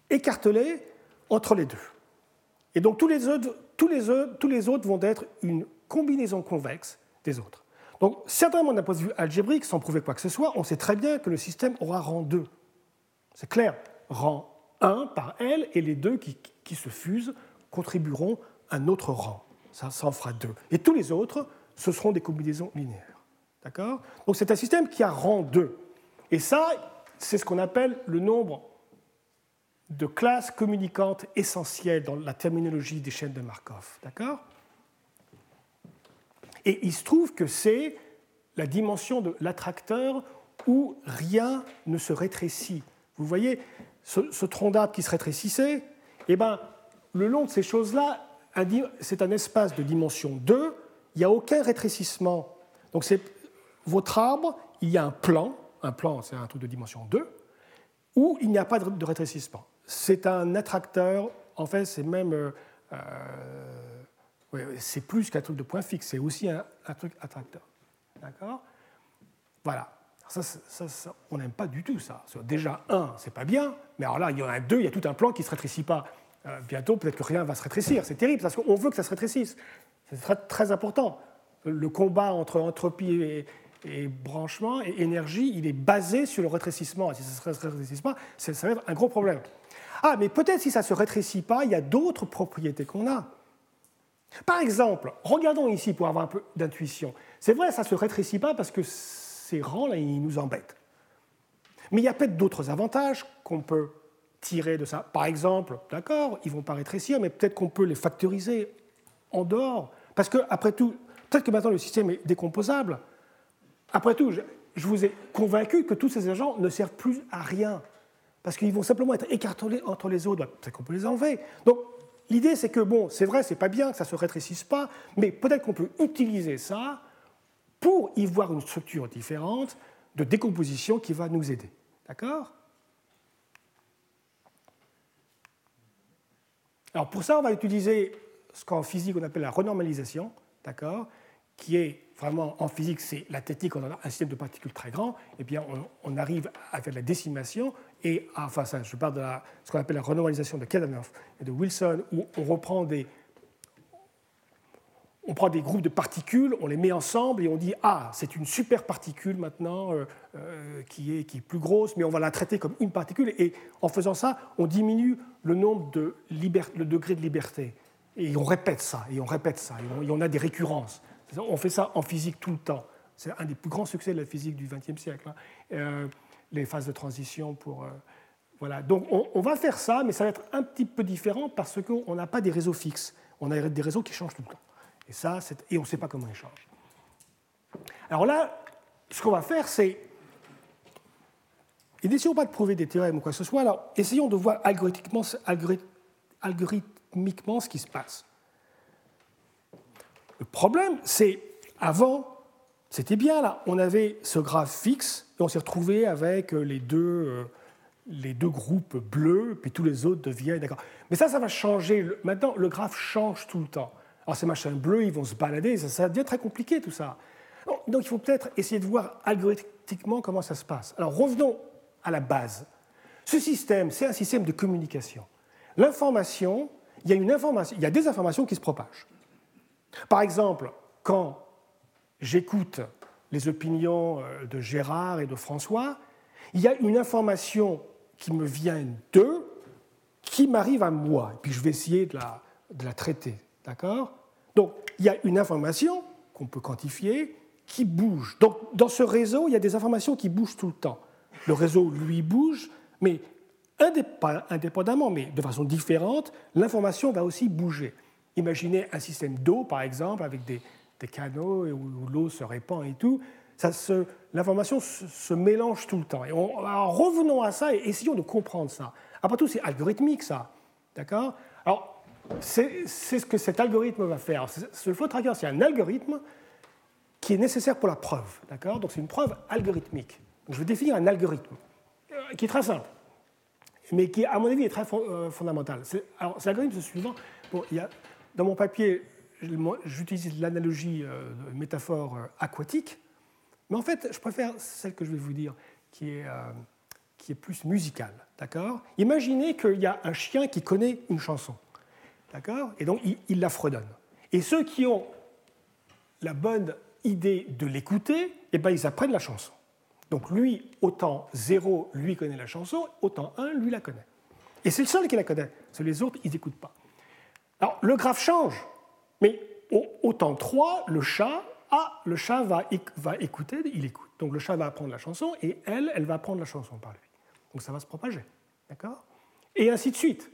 écartelés entre les deux. Et donc tous les autres, tous les autres, tous les autres vont être une combinaison convexe des autres. Donc certainement d'un point de vue algébrique, sans prouver quoi que ce soit, on sait très bien que le système aura rang 2. C'est clair, rang 1 par L, et les deux qui, se fusent contribueront à un autre rang. Ça, ça en fera deux. Et tous les autres, ce seront des combinaisons linéaires. D'accord? Donc c'est un système qui a rang 2. Et ça, c'est ce qu'on appelle le nombre de classes communicantes essentielles dans la terminologie des chaînes de Markov. D'accord? Et il se trouve que c'est la dimension de l'attracteur où rien ne se rétrécit. Vous voyez, ce, tronc d'arbre qui se rétrécissait, eh ben, le long de ces choses-là, c'est un espace de dimension 2, il n'y a aucun rétrécissement. Donc votre arbre, il y a un plan, un plan c'est un truc de dimension 2, où il n'y a pas de rétrécissement. C'est un attracteur, en fait c'est même... Euh, euh, c'est plus qu'un truc de point fixe, c'est aussi un truc attracteur. D'accord? Voilà. Ça, on n'aime pas du tout ça. Déjà, un, c'est pas bien, mais alors là, il y en a deux, il y a tout un plan qui ne se rétrécit pas. Euh, bientôt, peut-être que rien va se rétrécir. C'est terrible, parce qu'on veut que ça se rétrécisse. C'est très, important. Le combat entre entropie et, branchement et énergie, il est basé sur le rétrécissement. si ça ne se rétrécit pas, ça va être un gros problème. Ah, mais peut-être si ça ne se rétrécit pas, il y a d'autres propriétés qu'on a. Par exemple, regardons ici pour avoir un peu d'intuition. C'est vrai, ça ne se rétrécit pas parce que ces rangs-là, ils nous embêtent. Mais il y a peut-être d'autres avantages qu'on peut tirer de ça. Par exemple, d'accord, ils vont pas rétrécir, mais peut-être qu'on peut les factoriser en dehors. Parce que, après tout, peut-être que maintenant le système est décomposable. Après tout, je, vous ai convaincu que tous ces agents ne servent plus à rien. Parce qu'ils vont simplement être écartelés entre les autres. Peut-être qu'on peut les enlever. Donc, l'idée, c'est que, bon, c'est vrai, c'est pas bien que ça se rétrécisse pas, mais peut-être qu'on peut utiliser ça pour y voir une structure différente de décomposition qui va nous aider. D'accord? Alors pour ça, on va utiliser ce qu'en physique on appelle la renormalisation, d'accord? Qui est vraiment en physique, c'est la technique, on a un système de particules très grand, et eh bien on, arrive à faire la décimation, et enfin ça, je parle de ce qu'on appelle la renormalisation de Kadanoff et de Wilson, où on reprend des, on prend des groupes de particules, on les met ensemble et on dit ah c'est une super particule maintenant euh, euh, qui, est, qui est plus grosse, mais on va la traiter comme une particule et en faisant ça on diminue le nombre de le degré de liberté et on répète ça et on répète ça et on, a des récurrences. On fait ça en physique tout le temps. C'est un des plus grands succès de la physique du XXe siècle. Hein. Euh, les phases de transition pour voilà. Donc on, on, va faire ça, mais ça va être un petit peu différent parce qu'on n'a pas des réseaux fixes. On a des réseaux qui changent tout le temps. Et, ça, et on ne sait pas comment ils changent. Alors là, ce qu'on va faire, c'est. Et n'essayons pas de prouver des théorèmes ou quoi que ce soit, alors essayons de voir algorithmiquement, algorithmiquement ce qui se passe. Le problème, c'est avant, c'était bien là, on avait ce graphe fixe et on s'est retrouvé avec les deux, euh, les deux groupes bleus, puis tous les autres deviennent d'accord. Mais ça, ça va changer. Maintenant, le graphe change tout le temps. Alors ces machins bleus, ils vont se balader, ça, devient très compliqué tout ça. Donc il faut peut-être essayer de voir algorithmiquement comment ça se passe. Alors revenons à la base. Ce système, c'est un système de communication. L'information, il y a une information, il y a des informations qui se propagent. Par exemple, quand j'écoute les opinions euh, de Gérard et de François, il y a une information qui me vient d'eux qui m'arrive à moi. Et puis je vais essayer de la traiter. D'accord? Donc il y a une information qu'on peut quantifier qui bouge. Donc dans ce réseau, il y a des informations qui bougent tout le temps. Le réseau, lui, bouge, mais indépendamment, mais de façon différente, l'information va aussi bouger. Imaginez un système d'eau, par exemple, avec des, des canaux où, l'eau se répand et tout. L'information se, mélange tout le temps. Et on, alors revenons à ça et essayons de comprendre ça. Après tout, c'est algorithmique, ça. D'accord? Alors, c'est ce que cet algorithme va faire. Ce flow tracker, c'est un algorithme qui est nécessaire pour la preuve. D'accord? Donc, c'est une preuve algorithmique. je vais définir un algorithme euh, qui est très simple, mais qui, à mon avis, est très euh, fondamental. Alors, cet algorithme, suivant. Bon, il y a, dans mon papier, j'utilise l'analogie euh, métaphore aquatique, mais en fait, je préfère celle que je vais vous dire, qui est qui est plus musical. D'accord? Imaginez qu'il y a un chien qui connaît une chanson. D'accord? Et donc, il, la fredonne. Et ceux qui ont la bonne idée de l'écouter, eh ben, ils apprennent la chanson. Donc, lui, autant 0, lui connaît la chanson, autant 1, lui la connaît. Et c'est le seul qui la connaît. Les autres, ils n'écoutent pas. Alors, le graphe change. Mais autant 3, le chat, ah, le chat va, va écouter, il écoute. Donc, le chat va apprendre la chanson et elle, elle va apprendre la chanson par lui. Donc ça va se propager. D'accord? Et ainsi de suite.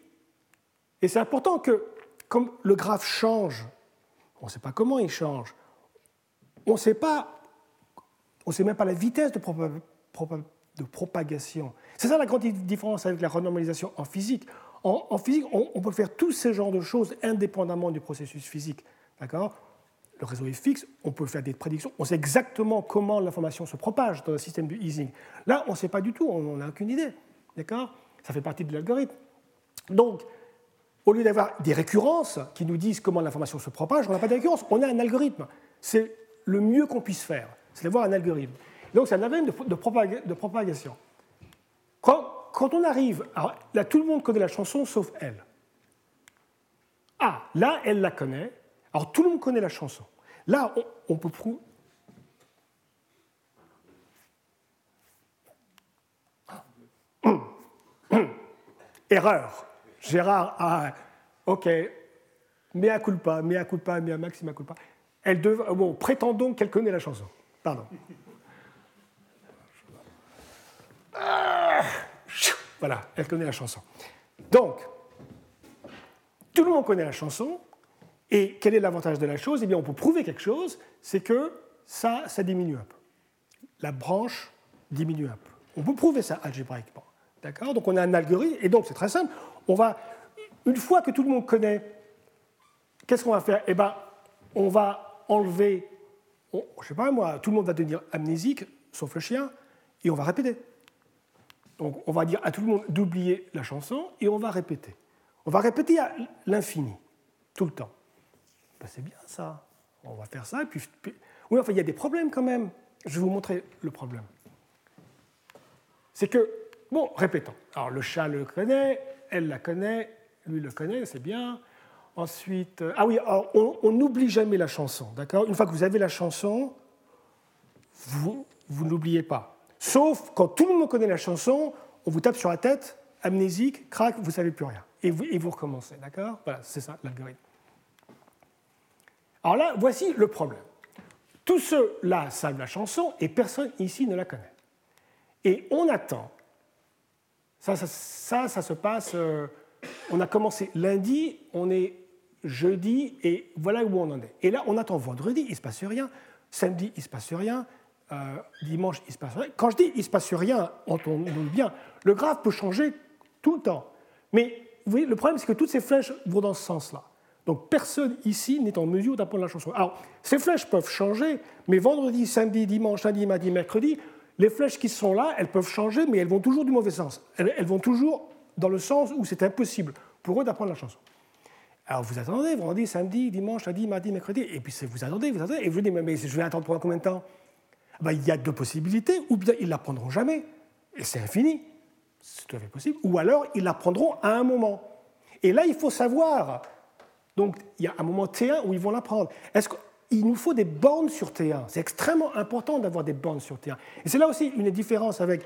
Et c'est important que, comme le graphe change, on ne sait pas comment il change, on ne sait pas, on sait même pas la vitesse de, propagation. C'est ça la grande différence avec la renormalisation en physique. En, physique, on, peut faire tous ces genres de choses indépendamment du processus physique. D'accord? Le réseau est fixe, on peut faire des prédictions, on sait exactement comment l'information se propage dans le système de Ising. Là, on ne sait pas du tout, on n'a aucune idée. D'accord? Ça fait partie de l'algorithme. Donc, au lieu d'avoir des récurrences qui nous disent comment l'information se propage, on n'a pas de récurrence, on a un algorithme. C'est le mieux qu'on puisse faire, c'est d'avoir un algorithme. Donc, c'est un algorithme de, propagation. Quand, on arrive, alors, là, tout le monde connaît la chanson sauf elle. Ah, là, elle la connaît, alors tout le monde connaît la chanson. Là, on, peut prouver. Erreur. Gérard a. Ok. Mea culpa, mea culpa, mea maxima culpa. Elle dev... Bon, prétendons qu'elle connaît la chanson. Pardon. Voilà, elle connaît la chanson. Donc, tout le monde connaît la chanson, et quel est l'avantage de la chose? Eh bien, on peut prouver quelque chose, c'est que ça, ça diminue un peu. La branche diminue un peu. On peut prouver ça algébriquement. D'accord? Donc on a un algorithme, et donc c'est très simple. On va, une fois que tout le monde connaît, qu'est-ce qu'on va faire? Eh bien, on va enlever, je ne sais pas moi, tout le monde va devenir amnésique, sauf le chien, et on va répéter. Donc on va dire à tout le monde d'oublier la chanson, et on va répéter. On va répéter à l'infini, tout le temps. Ben, c'est bien ça. On va faire ça. Puis, Oui, enfin, il y a des problèmes quand même. Je vais vous montrer le problème. C'est que, bon, répétons. Alors, le chat le connaît, elle la connaît, lui le connaît, c'est bien. Ensuite, euh, ah oui, on n'oublie jamais la chanson, d'accord? Une fois que vous avez la chanson, vous, vous n'oubliez pas. Sauf quand tout le monde connaît la chanson, on vous tape sur la tête, amnésique, crac, vous ne savez plus rien. Et vous, et vous recommencez, d'accord? Voilà, c'est ça l'algorithme. Alors là, voici le problème. Tous ceux-là savent la chanson et personne ici ne la connaît. Et on attend. Ça, ça, ça, se passe. Euh, on a commencé lundi, on est jeudi, et voilà où on en est. Et là, on attend vendredi, il ne se passe rien. Samedi, il ne se passe rien. Euh, dimanche, il ne se passe rien. Quand je dis il ne se passe rien, entendons bien, le graphe peut changer tout le temps. Mais vous voyez, le problème, c'est que toutes ces flèches vont dans ce sens-là. Donc personne ici n'est en mesure d'apprendre la chanson. Alors, ces flèches peuvent changer, mais vendredi, samedi, dimanche, lundi, mardi, mercredi, les flèches qui sont là, elles peuvent changer, mais elles vont toujours du mauvais sens. Elles, vont toujours dans le sens où c'est impossible pour eux d'apprendre la chanson. Alors vous attendez, vendredi, samedi, dimanche, lundi, mardi, mercredi, et puis vous attendez, vous attendez, et vous dites, mais, je vais attendre pendant combien de temps? Ben, Il y a deux possibilités, ou bien ils l'apprendront jamais, et c'est infini, c'est tout à fait possible, ou alors ils l'apprendront à un moment. Et là, il faut savoir donc il y a un moment T1 où ils vont l'apprendre. Est-ce qu'il nous faut des bornes sur T1 C'est extrêmement important d'avoir des bornes sur T1. Et c'est là aussi une différence avec...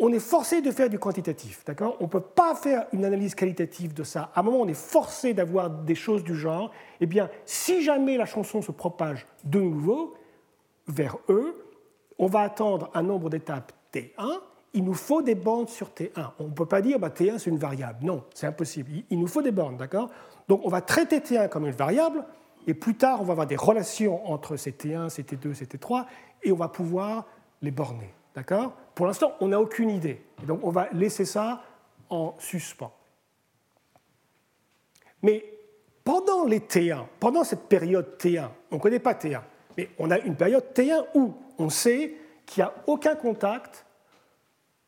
on est forcé de faire du quantitatif, d'accord? On ne peut pas faire une analyse qualitative de ça. À un moment, on est forcé d'avoir des choses du genre, eh bien, si jamais la chanson se propage de nouveau vers E, on va attendre un nombre d'étapes T1, il nous faut des bornes sur T1. On ne peut pas dire bah, T1 c'est une variable. Non, c'est impossible. Il nous faut des bornes, d'accord? Donc on va traiter T1 comme une variable, et plus tard on va avoir des relations entre ces T1, ces T2, ces T3, et on va pouvoir les borner, d'accord? Pour l'instant, on n'a aucune idée. donc on va laisser ça en suspens. Mais pendant les T1, pendant cette période T1, on ne connaît pas T1, mais on a une période T1 où on sait qu'il n'y a aucun contact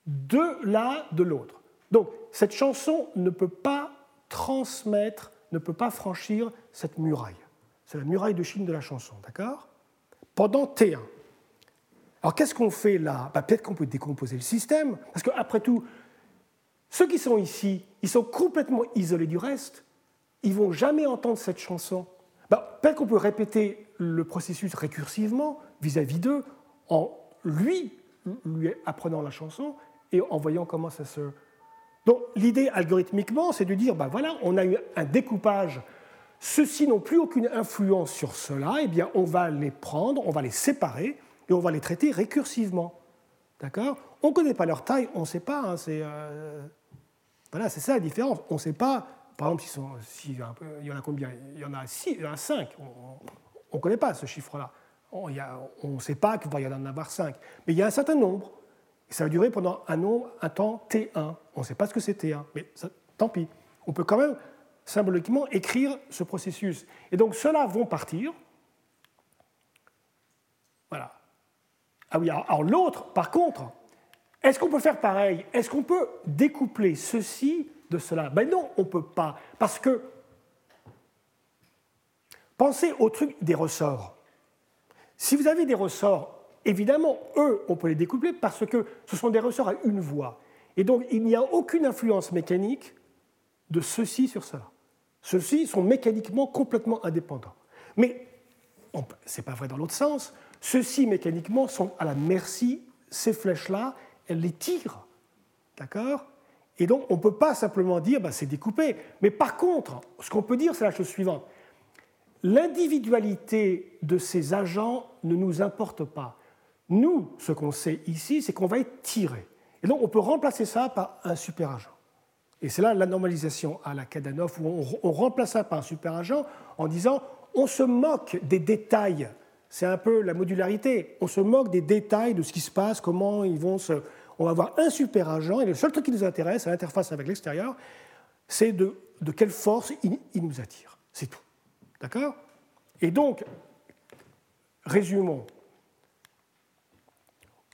de l'un de l'autre. Donc cette chanson ne peut pas transmettre, ne peut pas franchir cette muraille. C'est la muraille de Chine de la chanson, d'accord? Pendant T1. Alors qu'est-ce qu'on fait là? Bah, Peut-être qu'on peut décomposer le système, parce qu'après tout, ceux qui sont ici, ils sont complètement isolés du reste, ils vont jamais entendre cette chanson. Bah, peut-être qu'on peut répéter le processus récursivement vis-à-vis d'eux, en lui, lui apprenant la chanson et en voyant comment ça se... Donc l'idée algorithmiquement, c'est de dire, ben voilà, on a eu un découpage, ceux-ci n'ont plus aucune influence sur cela, eh bien on va les prendre, on va les séparer, et on va les traiter récursivement. D'accord? On ne connaît pas leur taille, on ne sait pas. Hein, euh, Voilà, c'est ça la différence. On ne sait pas, par exemple, s'il y en a combien? Il y en a, six, il y en a cinq. On ne connaît pas ce chiffre-là. On ne sait pas qu'il va y en avoir cinq. Mais il y a un certain nombre. Ça va durer pendant un, nombre, un temps T1. On ne sait pas ce que c'est T1, mais tant pis. On peut quand même symboliquement écrire ce processus. Et donc ceux-là vont partir. Voilà. Ah oui, alors, l'autre, par contre, est-ce qu'on peut faire pareil? Est-ce qu'on peut découpler ceci de cela? Ben non, on ne peut pas. Parce que pensez au truc des ressorts. Si vous avez des ressorts évidemment, eux, on peut les découpler parce que ce sont des ressorts à une voie. Et donc, il n'y a aucune influence mécanique de ceux-ci sur cela. Ceux-ci sont mécaniquement complètement indépendants. Mais ce n'est pas vrai dans l'autre sens. Ceux-ci, mécaniquement, sont à la merci, ces flèches-là, elles les tirent. D'accord? Et donc, on ne peut pas simplement dire, bah, c'est découpé. Mais par contre, ce qu'on peut dire, c'est la chose suivante. L'individualité de ces agents ne nous importe pas. Nous, ce qu'on sait ici, c'est qu'on va être tiré. Et donc, on peut remplacer ça par un superagent. Et c'est là la normalisation à la Kadanoff, où on, remplace ça par un superagent en disant on se moque des détails. C'est un peu la modularité. On se moque des détails de ce qui se passe, comment ils vont se. On va avoir un superagent, et le seul truc qui nous intéresse à l'interface avec l'extérieur, c'est de, de, quelle force il, il nous attire. C'est tout. D'accord? Et donc, résumons.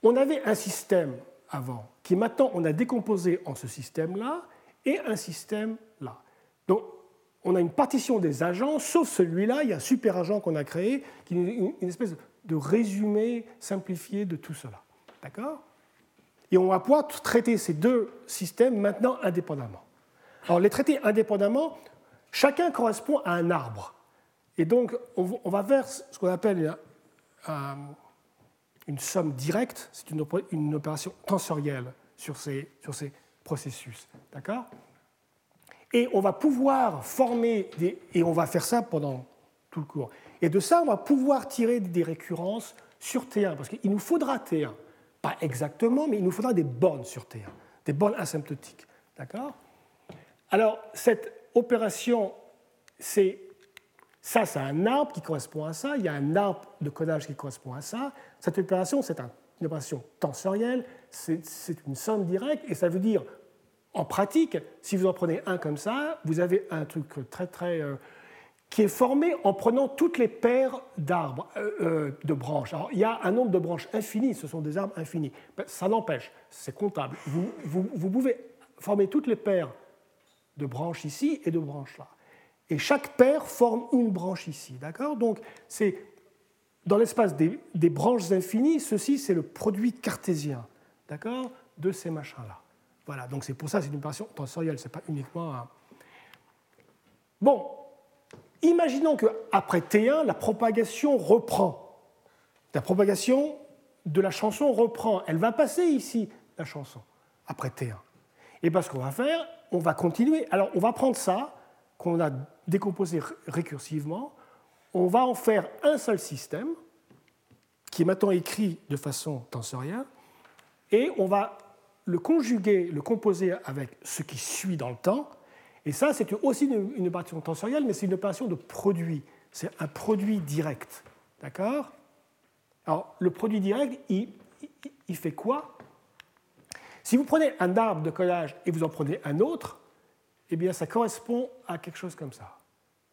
On avait un système avant, qui maintenant on a décomposé en ce système-là, et un système là. Donc on a une partition des agents, sauf celui-là, il y a un super agent qu'on a créé, qui est une espèce de résumé simplifié de tout cela. D'accord? Et on va pouvoir traiter ces deux systèmes maintenant indépendamment. Alors les traiter indépendamment, chacun correspond à un arbre. Et donc on va vers ce qu'on appelle un une somme directe, c'est une, opération tensorielle sur ces, sur ces processus. D'accord? Et on va pouvoir former, des, et on va faire ça pendant tout le cours. Et de ça, on va pouvoir tirer des récurrences sur T1, parce qu'il nous faudra T1. Pas exactement, mais il nous faudra des bornes sur T1, des bornes asymptotiques. D'accord? Alors, cette opération, c'est ça, c'est un arbre qui correspond à ça. Il y a un arbre de codage qui correspond à ça. Cette opération, c'est une opération tensorielle, c'est une somme directe, et ça veut dire, en pratique, si vous en prenez un comme ça, vous avez un truc très très euh, qui est formé en prenant toutes les paires d'arbres, euh, euh, de branches. Alors, il y a un nombre de branches infinies, ce sont des arbres infinis. Ben, ça n'empêche, c'est comptable. Vous, vous pouvez former toutes les paires de branches ici et de branches là. Et chaque paire forme une branche ici. D'accord? Donc, c'est dans l'espace des, branches infinies, ceci, c'est le produit cartésien d'accord, de ces machins-là. Voilà, donc c'est pour ça que c'est une opération tensorielle, ce n'est pas uniquement un... Bon, imaginons qu'après T1, la propagation reprend. La propagation de la chanson reprend. Elle va passer ici, la chanson. après T1. Et bien ce qu'on va faire, on va continuer. Alors on va prendre ça, qu'on a décomposé récursivement, on va en faire un seul système, qui est maintenant écrit de façon tensorielle, et on va le conjuguer, le composer avec ce qui suit dans le temps. Et ça, c'est aussi une, opération tensorielle, mais c'est une opération de produit. C'est un produit direct. D'accord? Alors, le produit direct, il, il fait quoi? Si vous prenez un arbre de collage et vous en prenez un autre, eh bien, ça correspond à quelque chose comme ça.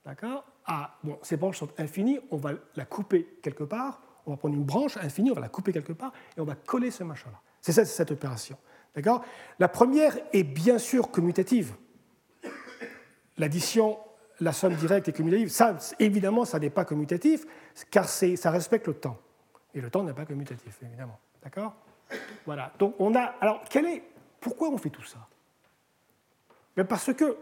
D'accord? Ah, bon, ces branches sont infinies, on va la couper quelque part, on va prendre une branche infinie, on va la couper quelque part, et on va coller ce machin-là. C'est ça, cette opération. D'accord? La première est bien sûr commutative. L'addition, la somme directe est commutative. Ça, évidemment, ça n'est pas commutatif, car ça respecte le temps. Et le temps n'est pas commutatif, évidemment. D'accord? Voilà. Donc, on a. Alors, quel est, pourquoi on fait tout ça? Parce que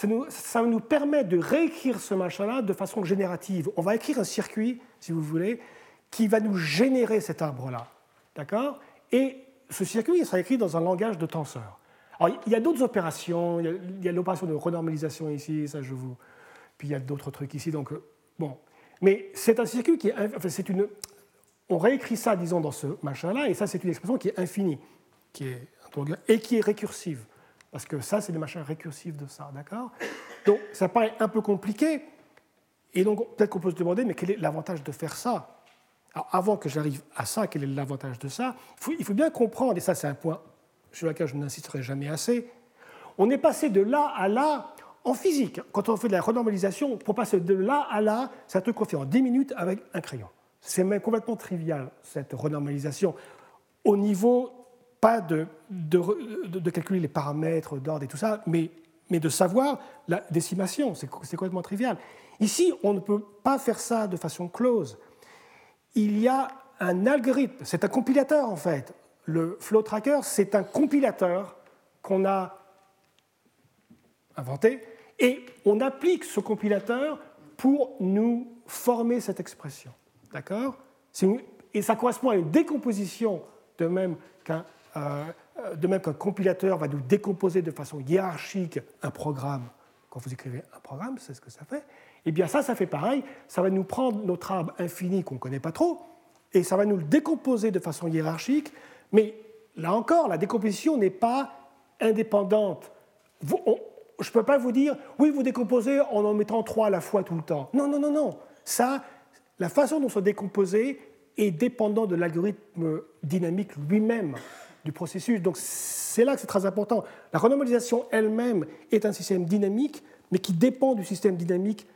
ça nous, nous permet de réécrire ce machin-là de façon générative. On va écrire un circuit, si vous voulez, qui va nous générer cet arbre-là. D'accord? Et ce circuit il sera écrit dans un langage de tenseur. Alors, il y a d'autres opérations, il y a, l'opération de renormalisation ici, ça je vous. Puis il y a d'autres trucs ici, donc euh, bon. Mais c'est un circuit qui est. Enfin, c'est une. On réécrit ça, disons, dans ce machin-là, et ça, c'est une expression qui est infinie, qui est, et qui est récursive. Parce que ça, c'est des machins récursifs de ça, d'accord? Donc, ça paraît un peu compliqué, et donc peut-être qu'on peut se demander, mais quel est l'avantage de faire ça? Alors, avant que j'arrive à ça, quel est l'avantage de ça? Il faut, bien comprendre, et ça c'est un point sur lequel je n'insisterai jamais assez, on est passé de là à là en physique. Quand on fait de la renormalisation, pour passer de là à là, truc qu'on fait en 10 minutes avec un crayon. C'est même complètement trivial, cette renormalisation, au niveau, pas de, de, calculer les paramètres d'ordre et tout ça, mais, mais de savoir la décimation, c'est complètement trivial. Ici, on ne peut pas faire ça de façon close il y a un algorithme, c'est un compilateur en fait. Le flow tracker, c'est un compilateur qu'on a inventé et on applique ce compilateur pour nous former cette expression. D'accord? Et ça correspond à une décomposition de même qu'un de même qu'un compilateur va nous décomposer de façon hiérarchique un programme. Quand vous écrivez un programme, c'est ce que ça fait. Eh bien ça, ça fait pareil, ça va nous prendre notre arbre infini qu'on ne connaît pas trop, et ça va nous le décomposer de façon hiérarchique, mais là encore, la décomposition n'est pas indépendante. je ne peux pas vous dire, oui, vous décomposez en en mettant trois à la fois tout le temps. Non, non, non, non. Ça, la façon dont se décomposer est dépendant de l'algorithme dynamique lui-même du processus. Donc c'est là que c'est très important. La renormalisation elle-même est un système dynamique, mais qui dépend du système dynamique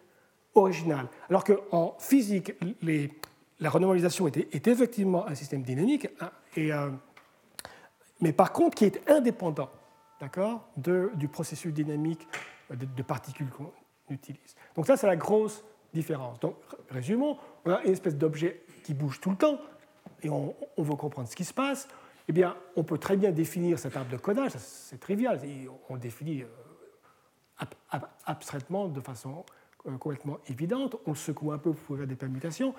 original. Alors qu'en physique, la renormalisation est, effectivement un système dynamique, hein, euh, mais par contre qui est indépendant du processus dynamique de, particules qu'on utilise. Donc ça, c'est la grosse différence. Donc, résumons, on a une espèce d'objet qui bouge tout le temps, et on, veut comprendre ce qui se passe. Eh bien, on peut très bien définir cet arbre de codage, c'est trivial, on le définit euh, abstraitement de façon euh, complètement évidente, on le secoue un peu pour faire des permutations,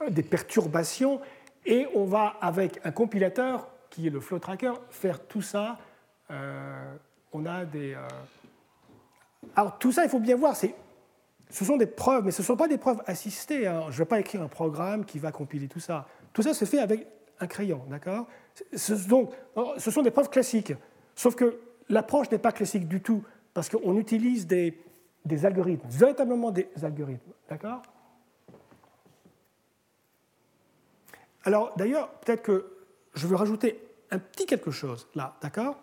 euh, des perturbations, et on va, avec un compilateur, qui est le flow tracker, faire tout ça. On a des. Alors, tout ça, il faut bien voir, ce sont des preuves, mais ce ne sont pas des preuves assistées. Hein. Je ne vais pas écrire un programme qui va compiler tout ça. Tout ça se fait avec un crayon, d'accord? Donc, ce sont des preuves classiques. Sauf que l'approche n'est pas classique du tout, parce qu'on utilise des, algorithmes, véritablement des algorithmes. D'accord? Alors, d'ailleurs, peut-être que je veux rajouter un petit quelque chose là, d'accord?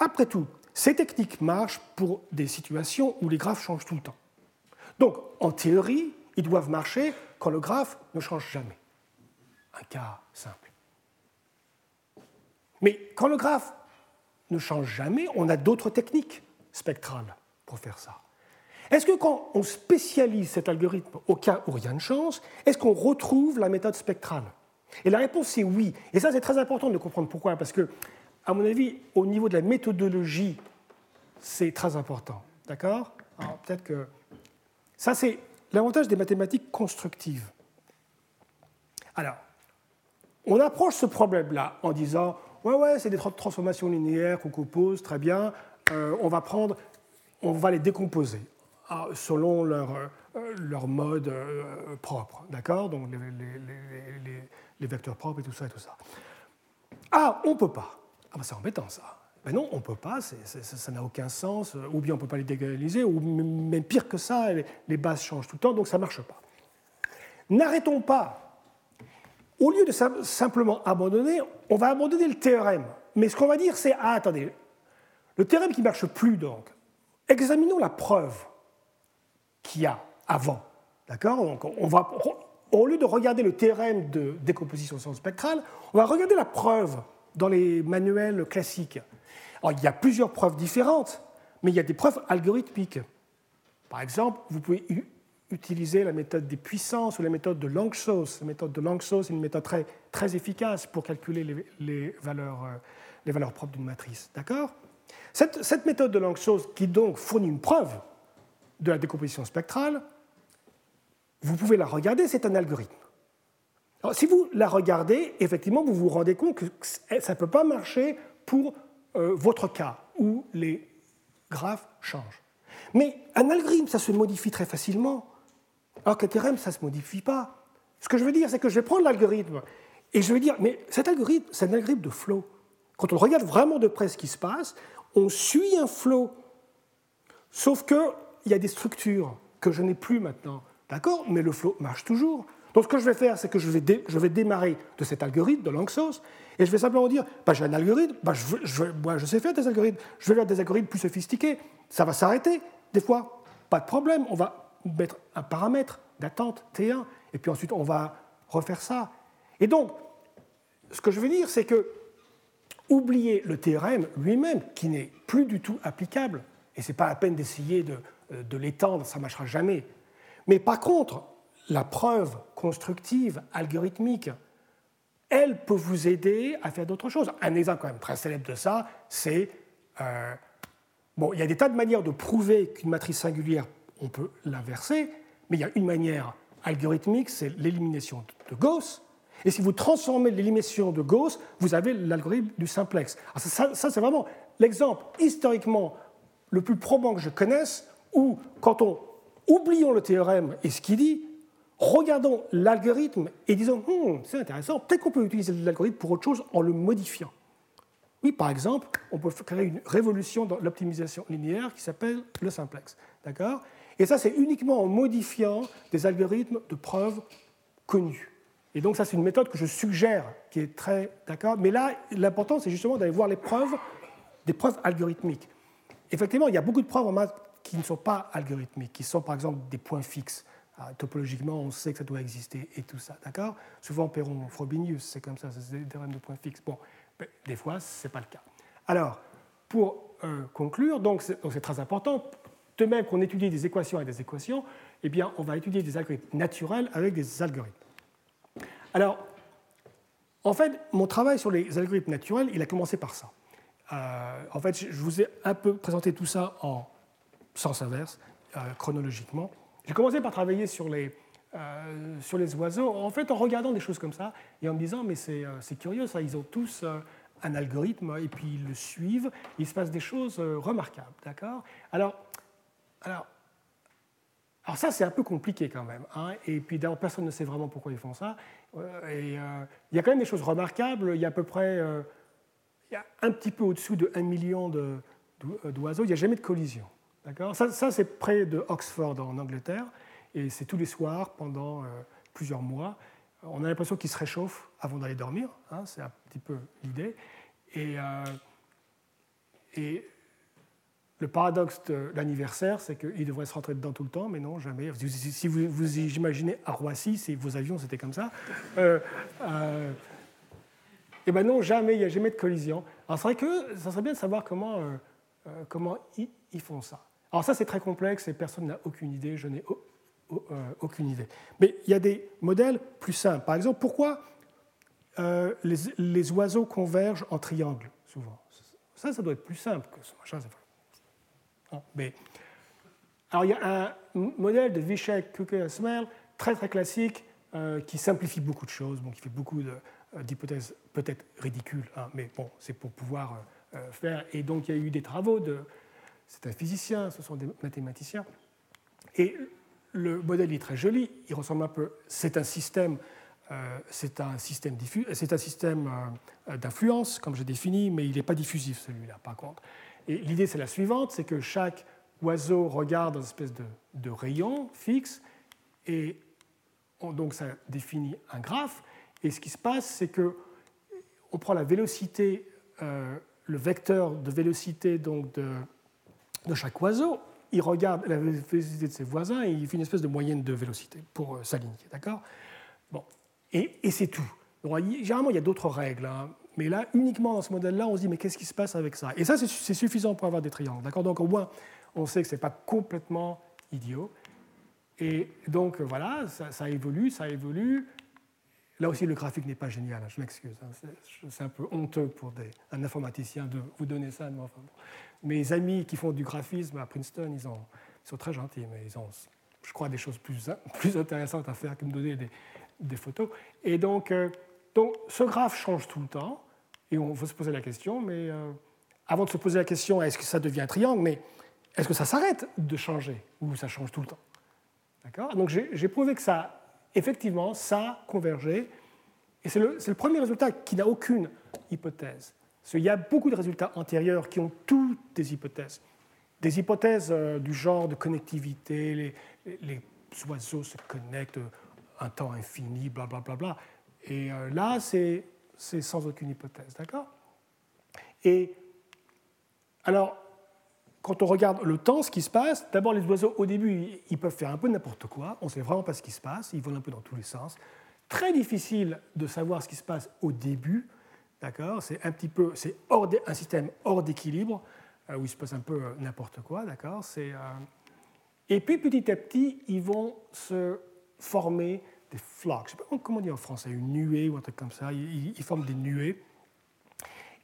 Après tout, ces techniques marchent pour des situations où les graphes changent tout le temps. Donc, en théorie, ils doivent marcher quand le graphe ne change jamais. Un cas simple. Mais quand le graphe ne change jamais, on a d'autres techniques spectrales pour faire ça. Est-ce que quand on spécialise cet algorithme au cas où rien ne change, est-ce qu'on retrouve la méthode spectrale? Et la réponse est oui. Et ça, c'est très important de comprendre pourquoi. Parce que, à mon avis, au niveau de la méthodologie, c'est très important. D'accord? Alors, peut-être que. Ça, c'est l'avantage des mathématiques constructives. Alors, on approche ce problème-là en disant ouais, ouais, c'est des transformations linéaires qu'on compose, très bien. on va prendre, on va les décomposer ah, selon leur, leur mode propre, d'accord? Donc les, vecteurs propres et tout ça et tout ça. Ah, on peut pas. Ah, ben, c'est embêtant ça. Ben non, on ne peut pas, ça n'a aucun sens, ou bien on ne peut pas les dégaliser, ou même pire que ça, les, bases changent tout le temps, donc ça ne marche pas. N'arrêtons pas. Au lieu de simplement abandonner, on va abandonner le théorème. Mais ce qu'on va dire, c'est ah, attendez, le théorème qui ne marche plus, donc, examinons la preuve qu'il y a avant. D'accord? Donc, on va, au lieu de regarder le théorème de décomposition spectrale, on va regarder la preuve dans les manuels classiques. Alors, il y a plusieurs preuves différentes, mais il y a des preuves algorithmiques. Par exemple, vous pouvez utiliser la méthode des puissances ou la méthode de Longshauss. La méthode de Longshauss est une méthode très, très efficace pour calculer les, valeurs, euh, les valeurs propres d'une matrice. D'accord? Cette, méthode de Longshauss, qui donc fournit une preuve de la décomposition spectrale, vous pouvez la regarder, c'est un algorithme. Alors, si vous la regardez, effectivement, vous vous rendez compte que ça ne peut pas marcher pour euh, votre cas où les graphes changent. Mais un algorithme, ça se modifie très facilement, alors qu'un théorème, ça ne se modifie pas. Ce que je veux dire, c'est que je vais prendre l'algorithme et je vais dire, mais cet algorithme, c'est un algorithme de flow. Quand on regarde vraiment de près ce qui se passe, on suit un flow, sauf qu'il y a des structures que je n'ai plus maintenant. D'accord Mais le flow marche toujours. Donc ce que je vais faire, c'est que je vais, je vais, démarrer de cet algorithme de Langsos, et je vais simplement dire, bah, j'ai un algorithme, bah, je, moi, je sais faire des algorithmes, je vais faire des algorithmes plus sophistiqués. Ça va s'arrêter, des fois, pas de problème, on va mettre un paramètre d'attente T1, et puis ensuite on va refaire ça. Et donc, ce que je veux dire, c'est que oublier le théorème lui-même, qui n'est plus du tout applicable, et ce n'est pas la peine d'essayer de, de l'étendre, ça ne marchera jamais. Mais par contre, la preuve constructive, algorithmique, elle peut vous aider à faire d'autres choses. Un exemple quand même très célèbre de ça, c'est... Euh, bon, il y a des tas de manières de prouver qu'une matrice singulière, on peut l'inverser, mais il y a une manière algorithmique, c'est l'élimination de Gauss. Et si vous transformez l'élimination de Gauss, vous avez l'algorithme du simplex. ça, ça c'est vraiment l'exemple historiquement le plus probant que je connaisse, où quand on oublions le théorème et ce qu'il dit, regardons l'algorithme et disons hmm, c'est intéressant, peut-être qu'on peut utiliser l'algorithme pour autre chose en le modifiant. Oui, par exemple, on peut créer une révolution dans l'optimisation linéaire qui s'appelle le simplex. D'accord? Et ça, c'est uniquement en modifiant des algorithmes de preuve connus. Et donc, ça, c'est une méthode que je suggère, qui est très. D'accord Mais là, l'important, c'est justement d'aller voir les preuves, des preuves algorithmiques. Effectivement, il y a beaucoup de preuves en maths qui ne sont pas algorithmiques, qui sont par exemple des points fixes. Ah, topologiquement, on sait que ça doit exister et tout ça, d'accord? Souvent, Perron, Frobenius, c'est comme ça, c'est des théorèmes de points fixes. Bon, ben, des fois, ce n'est pas le cas. Alors, pour euh, conclure, donc c'est très important, de même qu'on étudie des équations avec des équations, eh bien, on va étudier des algorithmes naturels avec des algorithmes. Alors, en fait, mon travail sur les algorithmes naturels, il a commencé par ça. Euh, en fait, je vous ai un peu présenté tout ça en sens inverse, euh, chronologiquement. J'ai commencé par travailler sur les, euh, sur les oiseaux, en fait en regardant des choses comme ça et en me disant mais c'est curieux ça, ils ont tous un algorithme et puis ils le suivent, il se passe des choses remarquables, d'accord? Alors, alors, alors ça c'est un peu compliqué quand même, hein, et puis d'ailleurs personne ne sait vraiment pourquoi ils font ça, et il y a quand même des choses remarquables, il y a à peu près, il y a un petit peu au-dessous de 1 million d'oiseaux, il n'y a jamais de collision. Ça, c'est près de Oxford en Angleterre, et c'est tous les soirs pendant euh, plusieurs mois. On a l'impression qu'ils se réchauffent avant d'aller dormir, hein, c'est un petit peu l'idée. Euh, et, le paradoxe de l'anniversaire, c'est qu'ils devraient se rentrer dedans tout le temps, mais non, jamais. Si vous imaginez à Roissy, si vos avions c'était comme ça, euh, et ben non, jamais, il n'y a jamais de collision. Alors c'est vrai que ça serait bien de savoir comment, comment ils font ça. Alors ça, c'est très complexe et personne n'a aucune idée, je n'ai euh, aucune idée. Mais il y a des modèles plus simples. Par exemple, pourquoi euh, les, oiseaux convergent en triangle, souvent? Ça, ça doit être plus simple que ce machin. Alors il y a un modèle de Vishek, Kuke, Smell, très très classique, euh, qui simplifie beaucoup de choses, bon, qui fait beaucoup de, d'hypothèses peut-être ridicules, hein, mais bon, c'est pour pouvoir faire. Et donc il y a eu des travaux de. C'est un physicien, ce sont des mathématiciens. Et le modèle est très joli, il ressemble un peu. C'est un système. c'est un système, diffus, système d'influence, comme j'ai défini, mais il n'est pas diffusif celui-là, par contre. Et l'idée, c'est la suivante, c'est que chaque oiseau regarde une espèce de, de rayon fixe, et donc ça définit un graphe. Et ce qui se passe, c'est que on prend la vélocité, euh, le vecteur de vélocité donc de, de, chaque oiseau, il regarde la vélocité de ses voisins et il fait une espèce de moyenne de vélocité pour euh, s'aligner, d'accord? Bon, et, et c'est tout. Donc, généralement, il y a d'autres règles, hein, mais là, uniquement dans ce modèle-là, on se dit mais qu'est-ce qui se passe avec ça? Et ça, c'est suffisant pour avoir des triangles, d'accord? Donc au moins, on sait que ce n'est pas complètement idiot. Et donc voilà, ça, évolue, ça évolue. Là aussi, le graphique n'est pas génial, hein, je m'excuse. Hein, c'est un peu honteux pour un informaticien de vous donner ça. Mes amis qui font du graphisme à Princeton, ils, ont, sont très gentils, mais ils ont, je crois, des choses plus, plus intéressantes à faire que me donner des, des photos. Et donc, euh, donc, ce graphe change tout le temps, et on va se poser la question, mais euh, avant de se poser la question, est-ce que ça devient un triangle, mais est-ce que ça s'arrête de changer, ou ça change tout le temps? Donc j'ai prouvé que ça, effectivement, ça convergeait. Et c'est le, premier résultat qui n'a aucune hypothèse. Il y a beaucoup de résultats antérieurs qui ont toutes des hypothèses. Des hypothèses euh, du genre de connectivité, les, oiseaux se connectent un temps infini, blablabla. Bla, bla, bla. Et euh, là, c'est sans aucune hypothèse, d'accord? Et alors, quand on regarde le temps, ce qui se passe, d'abord les oiseaux au début, ils peuvent faire un peu n'importe quoi, on ne sait vraiment pas ce qui se passe, ils volent un peu dans tous les sens. Très difficile de savoir ce qui se passe au début, d'accord? C'est un petit peu, c'est un système hors d'équilibre euh, où il se passe un peu euh, n'importe quoi, d'accord? C'est euh, et puis petit à petit, ils vont se former des flocks. Je sais pas comment dire en français, une nuée ou un truc comme ça. Ils, forment des nuées.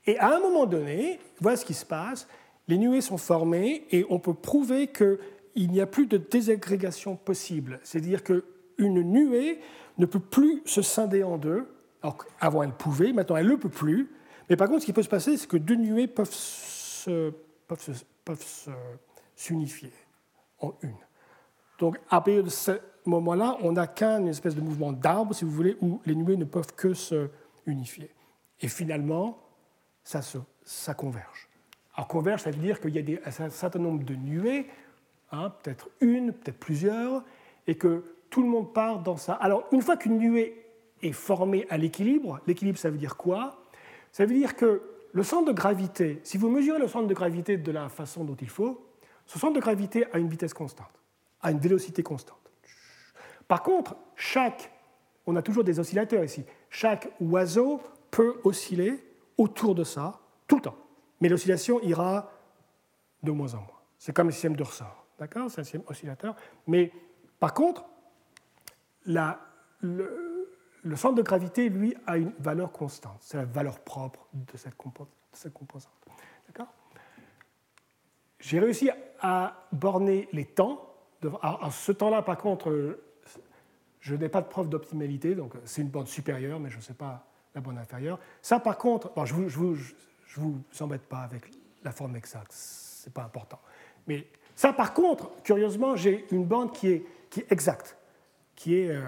Et à un moment donné, voilà ce qui se passe les nuées sont formées et on peut prouver qu'il n'y a plus de désagrégation possible. C'est-à-dire qu'une nuée ne peut plus se scinder en deux. Alors avant elle pouvait, maintenant elle ne le peut plus. Mais par contre, ce qui peut se passer, c'est que deux nuées peuvent s'unifier en une. Donc à partir de moment-là, on n'a qu'un espèce de mouvement d'arbre, si vous voulez, où les nuées ne peuvent que se unifier. Et finalement, ça, converge. Alors converge, ça veut dire qu'il y a un certain nombre de nuées, hein, peut-être une, peut-être plusieurs, et que tout le monde part dans ça. Alors une fois qu'une nuée est formée à l'équilibre, l'équilibre ça veut dire quoi? Ça veut dire que le centre de gravité, si vous mesurez le centre de gravité de la façon dont il faut, ce centre de gravité a une vitesse constante, a une vélocité constante. Par contre, chaque, on a toujours des oscillateurs ici, chaque oiseau peut osciller autour de ça tout le temps mais l'oscillation ira de moins en moins. C'est comme le système de ressort, d'accord? C'est un système oscillateur. Mais par contre, la, le, centre de gravité, lui, a une valeur constante. C'est la valeur propre de cette, composante. D'accord? J'ai réussi à borner les temps. À ce temps-là, par contre, je n'ai pas de preuve d'optimalité, donc c'est une bande supérieure, mais je ne sais pas la bande inférieure. Ça, par contre, je, vous, je, ne vous embête pas avec la forme exacte, ce n'est pas important. Mais ça, par contre, curieusement, j'ai une bande qui est, exacte, qui, est, euh,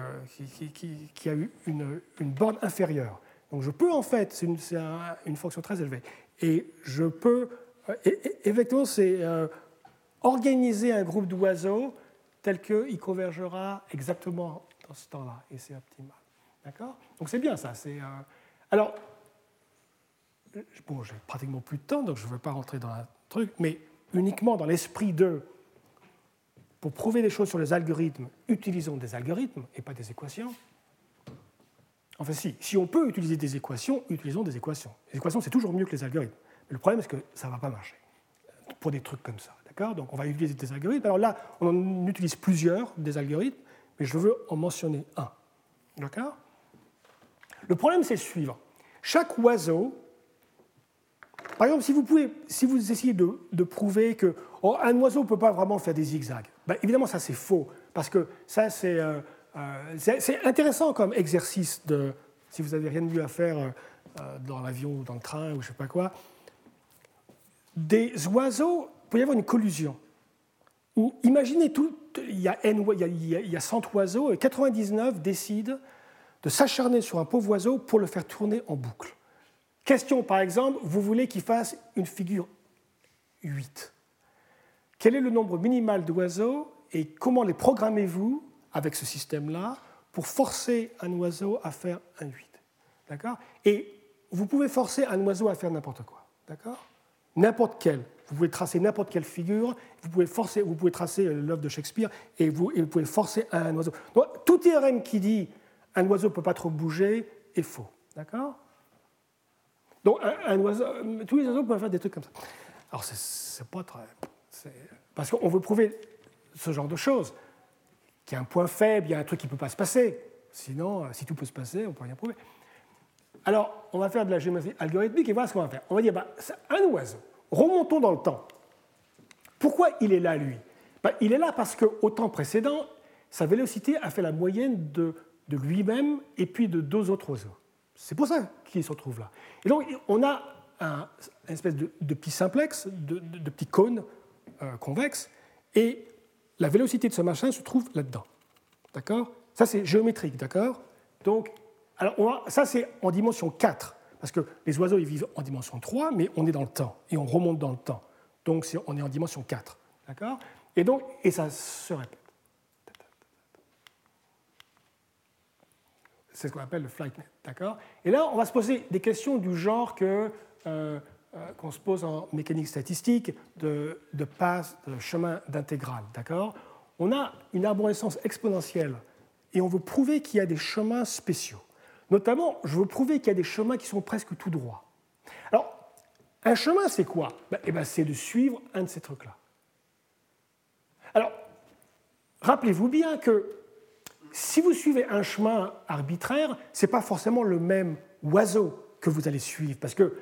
qui, a eu une, une, borne inférieure. Donc je peux, en fait, c'est une, fonction très élevée, et je peux, euh, effectivement, c'est euh, organiser un groupe d'oiseaux tel qu'il convergera exactement dans ce temps-là, et c'est optimal. D'accord? Donc c'est bien ça. alors, bon, j'ai pratiquement plus de temps, donc je ne veux pas rentrer dans un truc, mais uniquement dans l'esprit de, pour prouver des choses sur les algorithmes, utilisons des algorithmes et pas des équations. Enfin, si, si on peut utiliser des équations, utilisons des équations. Les équations, c'est toujours mieux que les algorithmes. Mais le problème, c'est que ça ne va pas marcher pour des trucs comme ça. D'accord? Donc, on va utiliser des algorithmes. Alors là, on en utilise plusieurs des algorithmes, mais je veux en mentionner un. D'accord? Le problème, c'est le suivant. Chaque oiseau par exemple, si vous, pouvez, si vous essayez de, prouver qu'un oh, oiseau ne peut pas vraiment faire des zigzags, ben, évidemment, ça c'est faux, parce que ça euh, euh, c'est intéressant comme exercice de, si vous n'avez rien de mieux à faire euh, dans l'avion ou dans le train ou je ne sais pas quoi, des oiseaux, il peut y avoir une collusion. Ou imaginez tout, il y, a a, 100 oiseaux et 99 décident de s'acharner sur un pauvre oiseau pour le faire tourner en boucle. Question par exemple, vous voulez qu'il fasse une figure 8. Quel est le nombre minimal d'oiseaux et comment les programmez-vous avec ce système-là pour forcer un oiseau à faire un 8 D'accord? Et vous pouvez forcer un oiseau à faire n'importe quoi. D'accord? N'importe quel. Vous pouvez tracer n'importe quelle figure, vous pouvez, forcer, vous pouvez tracer l'œuvre de Shakespeare et vous, et vous, pouvez forcer un oiseau. Donc, tout théorème qui dit un oiseau ne peut pas trop bouger est faux. D'accord? Donc, tous les oiseaux peuvent faire des trucs comme ça. Alors, c'est pas très. Parce qu'on veut prouver ce genre de choses, qu'il y a un point faible, il y a un truc qui ne peut pas se passer. Sinon, euh, si tout peut se passer, on ne peut rien prouver. Alors, on va faire de la géométrie algorithmique et voilà ce qu'on va faire. On va dire, bah, un oiseau, remontons dans le temps. Pourquoi il est là, lui? Bah, Il est là parce qu'au temps précédent, sa vélocité a fait la moyenne de, de lui-même et puis de deux autres oiseaux. C'est pour ça qu'il se retrouve là. Et donc, on a un, une espèce de, petit simplex, de, de, petit cône euh, convexe, et la vélocité de ce machin se trouve là-dedans. D'accord? Ça, c'est géométrique, d'accord? Donc, alors ça, c'est en dimension 4, parce que les oiseaux, ils vivent en dimension 3, mais on est dans le temps, et on remonte dans le temps. Donc, on est en dimension 4, d'accord? Et donc, et ça se répète. C'est ce qu'on appelle le flight net, d'accord? Et là, on va se poser des questions du genre euh, euh, qu'on se pose en mécanique statistique de, de de chemin d'intégrale. D'accord? On a une arborescence exponentielle et on veut prouver qu'il y a des chemins spéciaux. Notamment, je veux prouver qu'il y a des chemins qui sont presque tout droits. Alors, un chemin, c'est quoi? Ben, eh ben, C'est de suivre un de ces trucs-là. Alors, rappelez-vous bien que si vous suivez un chemin arbitraire, ce n'est pas forcément le même oiseau que vous allez suivre, parce que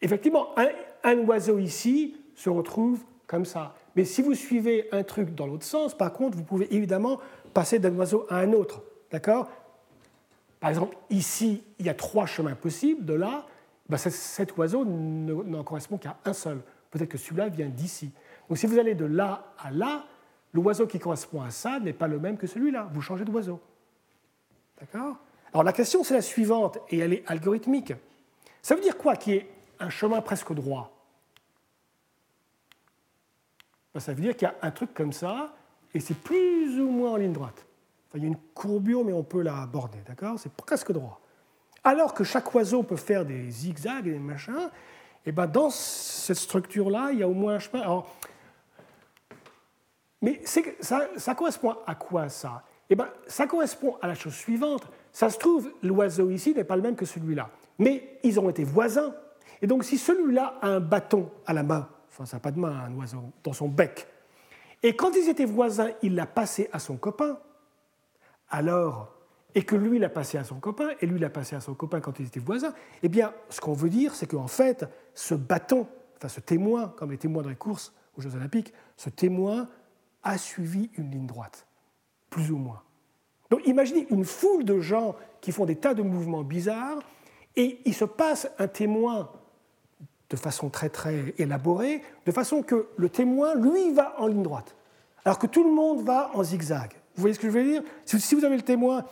Effectivement, un, oiseau ici se retrouve comme ça. Mais si vous suivez un truc dans l'autre sens, par contre, vous pouvez évidemment passer d'un oiseau à un autre. D'accord? Par exemple, ici, il y a trois chemins possibles. De là, ben, cet oiseau n'en correspond qu'à un seul. Peut-être que celui-là vient d'ici. Donc si vous allez de là à là, l'oiseau qui correspond à ça n'est pas le même que celui-là. Vous changez d'oiseau. D'accord? Alors la question, c'est la suivante, et elle est algorithmique. Ça veut dire quoi qui est un chemin presque droit? Ben, ça veut dire qu'il y a un truc comme ça, et c'est plus ou moins en ligne droite. Il y a une courbure, mais on peut la border, d'accord? C'est presque droit. Alors que chaque oiseau peut faire des zigzags et des machins, et ben dans cette structure-là, il y a au moins un chemin. mais ça, ça, correspond à quoi ça? Eh ben, Ça correspond à la chose suivante. Ça se trouve, l'oiseau ici n'est pas le même que celui-là. Mais ils ont été voisins et donc si celui-là a un bâton à la main, enfin ça n'a pas de main, un oiseau, dans son bec, et quand ils étaient voisins, il l'a passé à son copain, alors, et que lui l'a passé à son copain, et lui l'a passé à son copain quand ils étaient voisins, eh bien, ce qu'on veut dire, c'est qu'en fait, ce bâton, enfin ce témoin, comme les témoins dans les courses aux Jeux Olympiques, ce témoin a suivi une ligne droite, plus ou moins. Donc imaginez une foule de gens qui font des tas de mouvements bizarres, et il se passe un témoin de façon très très élaborée, de façon que le témoin, lui, va en ligne droite, alors que tout le monde va en zigzag. Vous voyez ce que je veux dire? Si vous avez le témoin,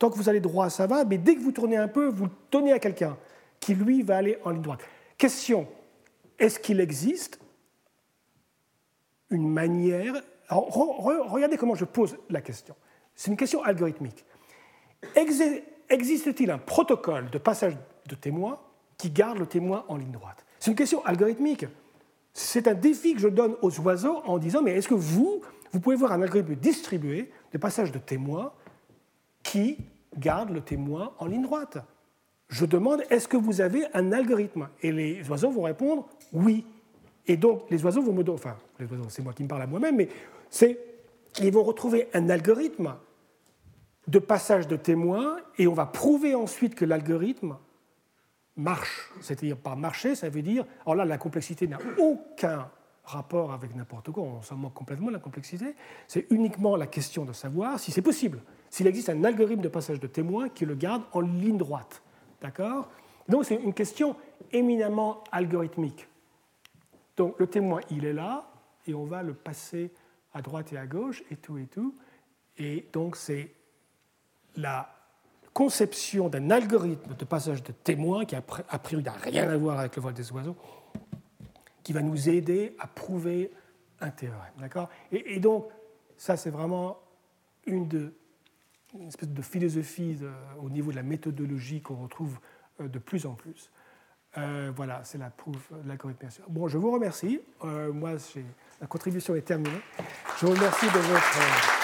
tant que vous allez droit, ça va, mais dès que vous tournez un peu, vous le donnez à quelqu'un qui, lui, va aller en ligne droite. Question, est-ce qu'il existe une manière... regardez comment je pose la question. C'est une question algorithmique. Existe-t-il un protocole de passage de témoin qui garde le témoin en ligne droite? C'est une question algorithmique. C'est un défi que je donne aux oiseaux en disant, mais est-ce que vous, vous pouvez voir un algorithme distribué de passage de témoins qui garde le témoin en ligne droite Je demande, est-ce que vous avez un algorithme? Et les oiseaux vont répondre, oui. Et donc, les oiseaux vont me donner, enfin, les oiseaux, c'est moi qui me parle à moi-même, mais c'est, ils vont retrouver un algorithme de passage de témoins et on va prouver ensuite que l'algorithme marche. C'est-à-dire par marcher, ça veut dire, alors là, la complexité n'a aucun rapport avec n'importe quoi, on s'en manque complètement la complexité. C'est uniquement la question de savoir si c'est possible, s'il existe un algorithme de passage de témoins qui le garde en ligne droite. D'accord? Donc c'est une question éminemment algorithmique. Donc le témoin, il est là, et on va le passer à droite et à gauche, et tout et tout. Et donc c'est la conception d'un algorithme de passage de témoins qui a priori n'a rien à voir avec le vol des oiseaux, qui va nous aider à prouver un théorème. D'accord? Et, donc, ça, c'est vraiment une, espèce de philosophie au niveau de la méthodologie qu'on retrouve euh, de plus en plus. Euh, voilà, c'est la prouve de l'algorithme, bien. Bon, je vous remercie. Euh, moi, la contribution est terminée. Je vous remercie de votre.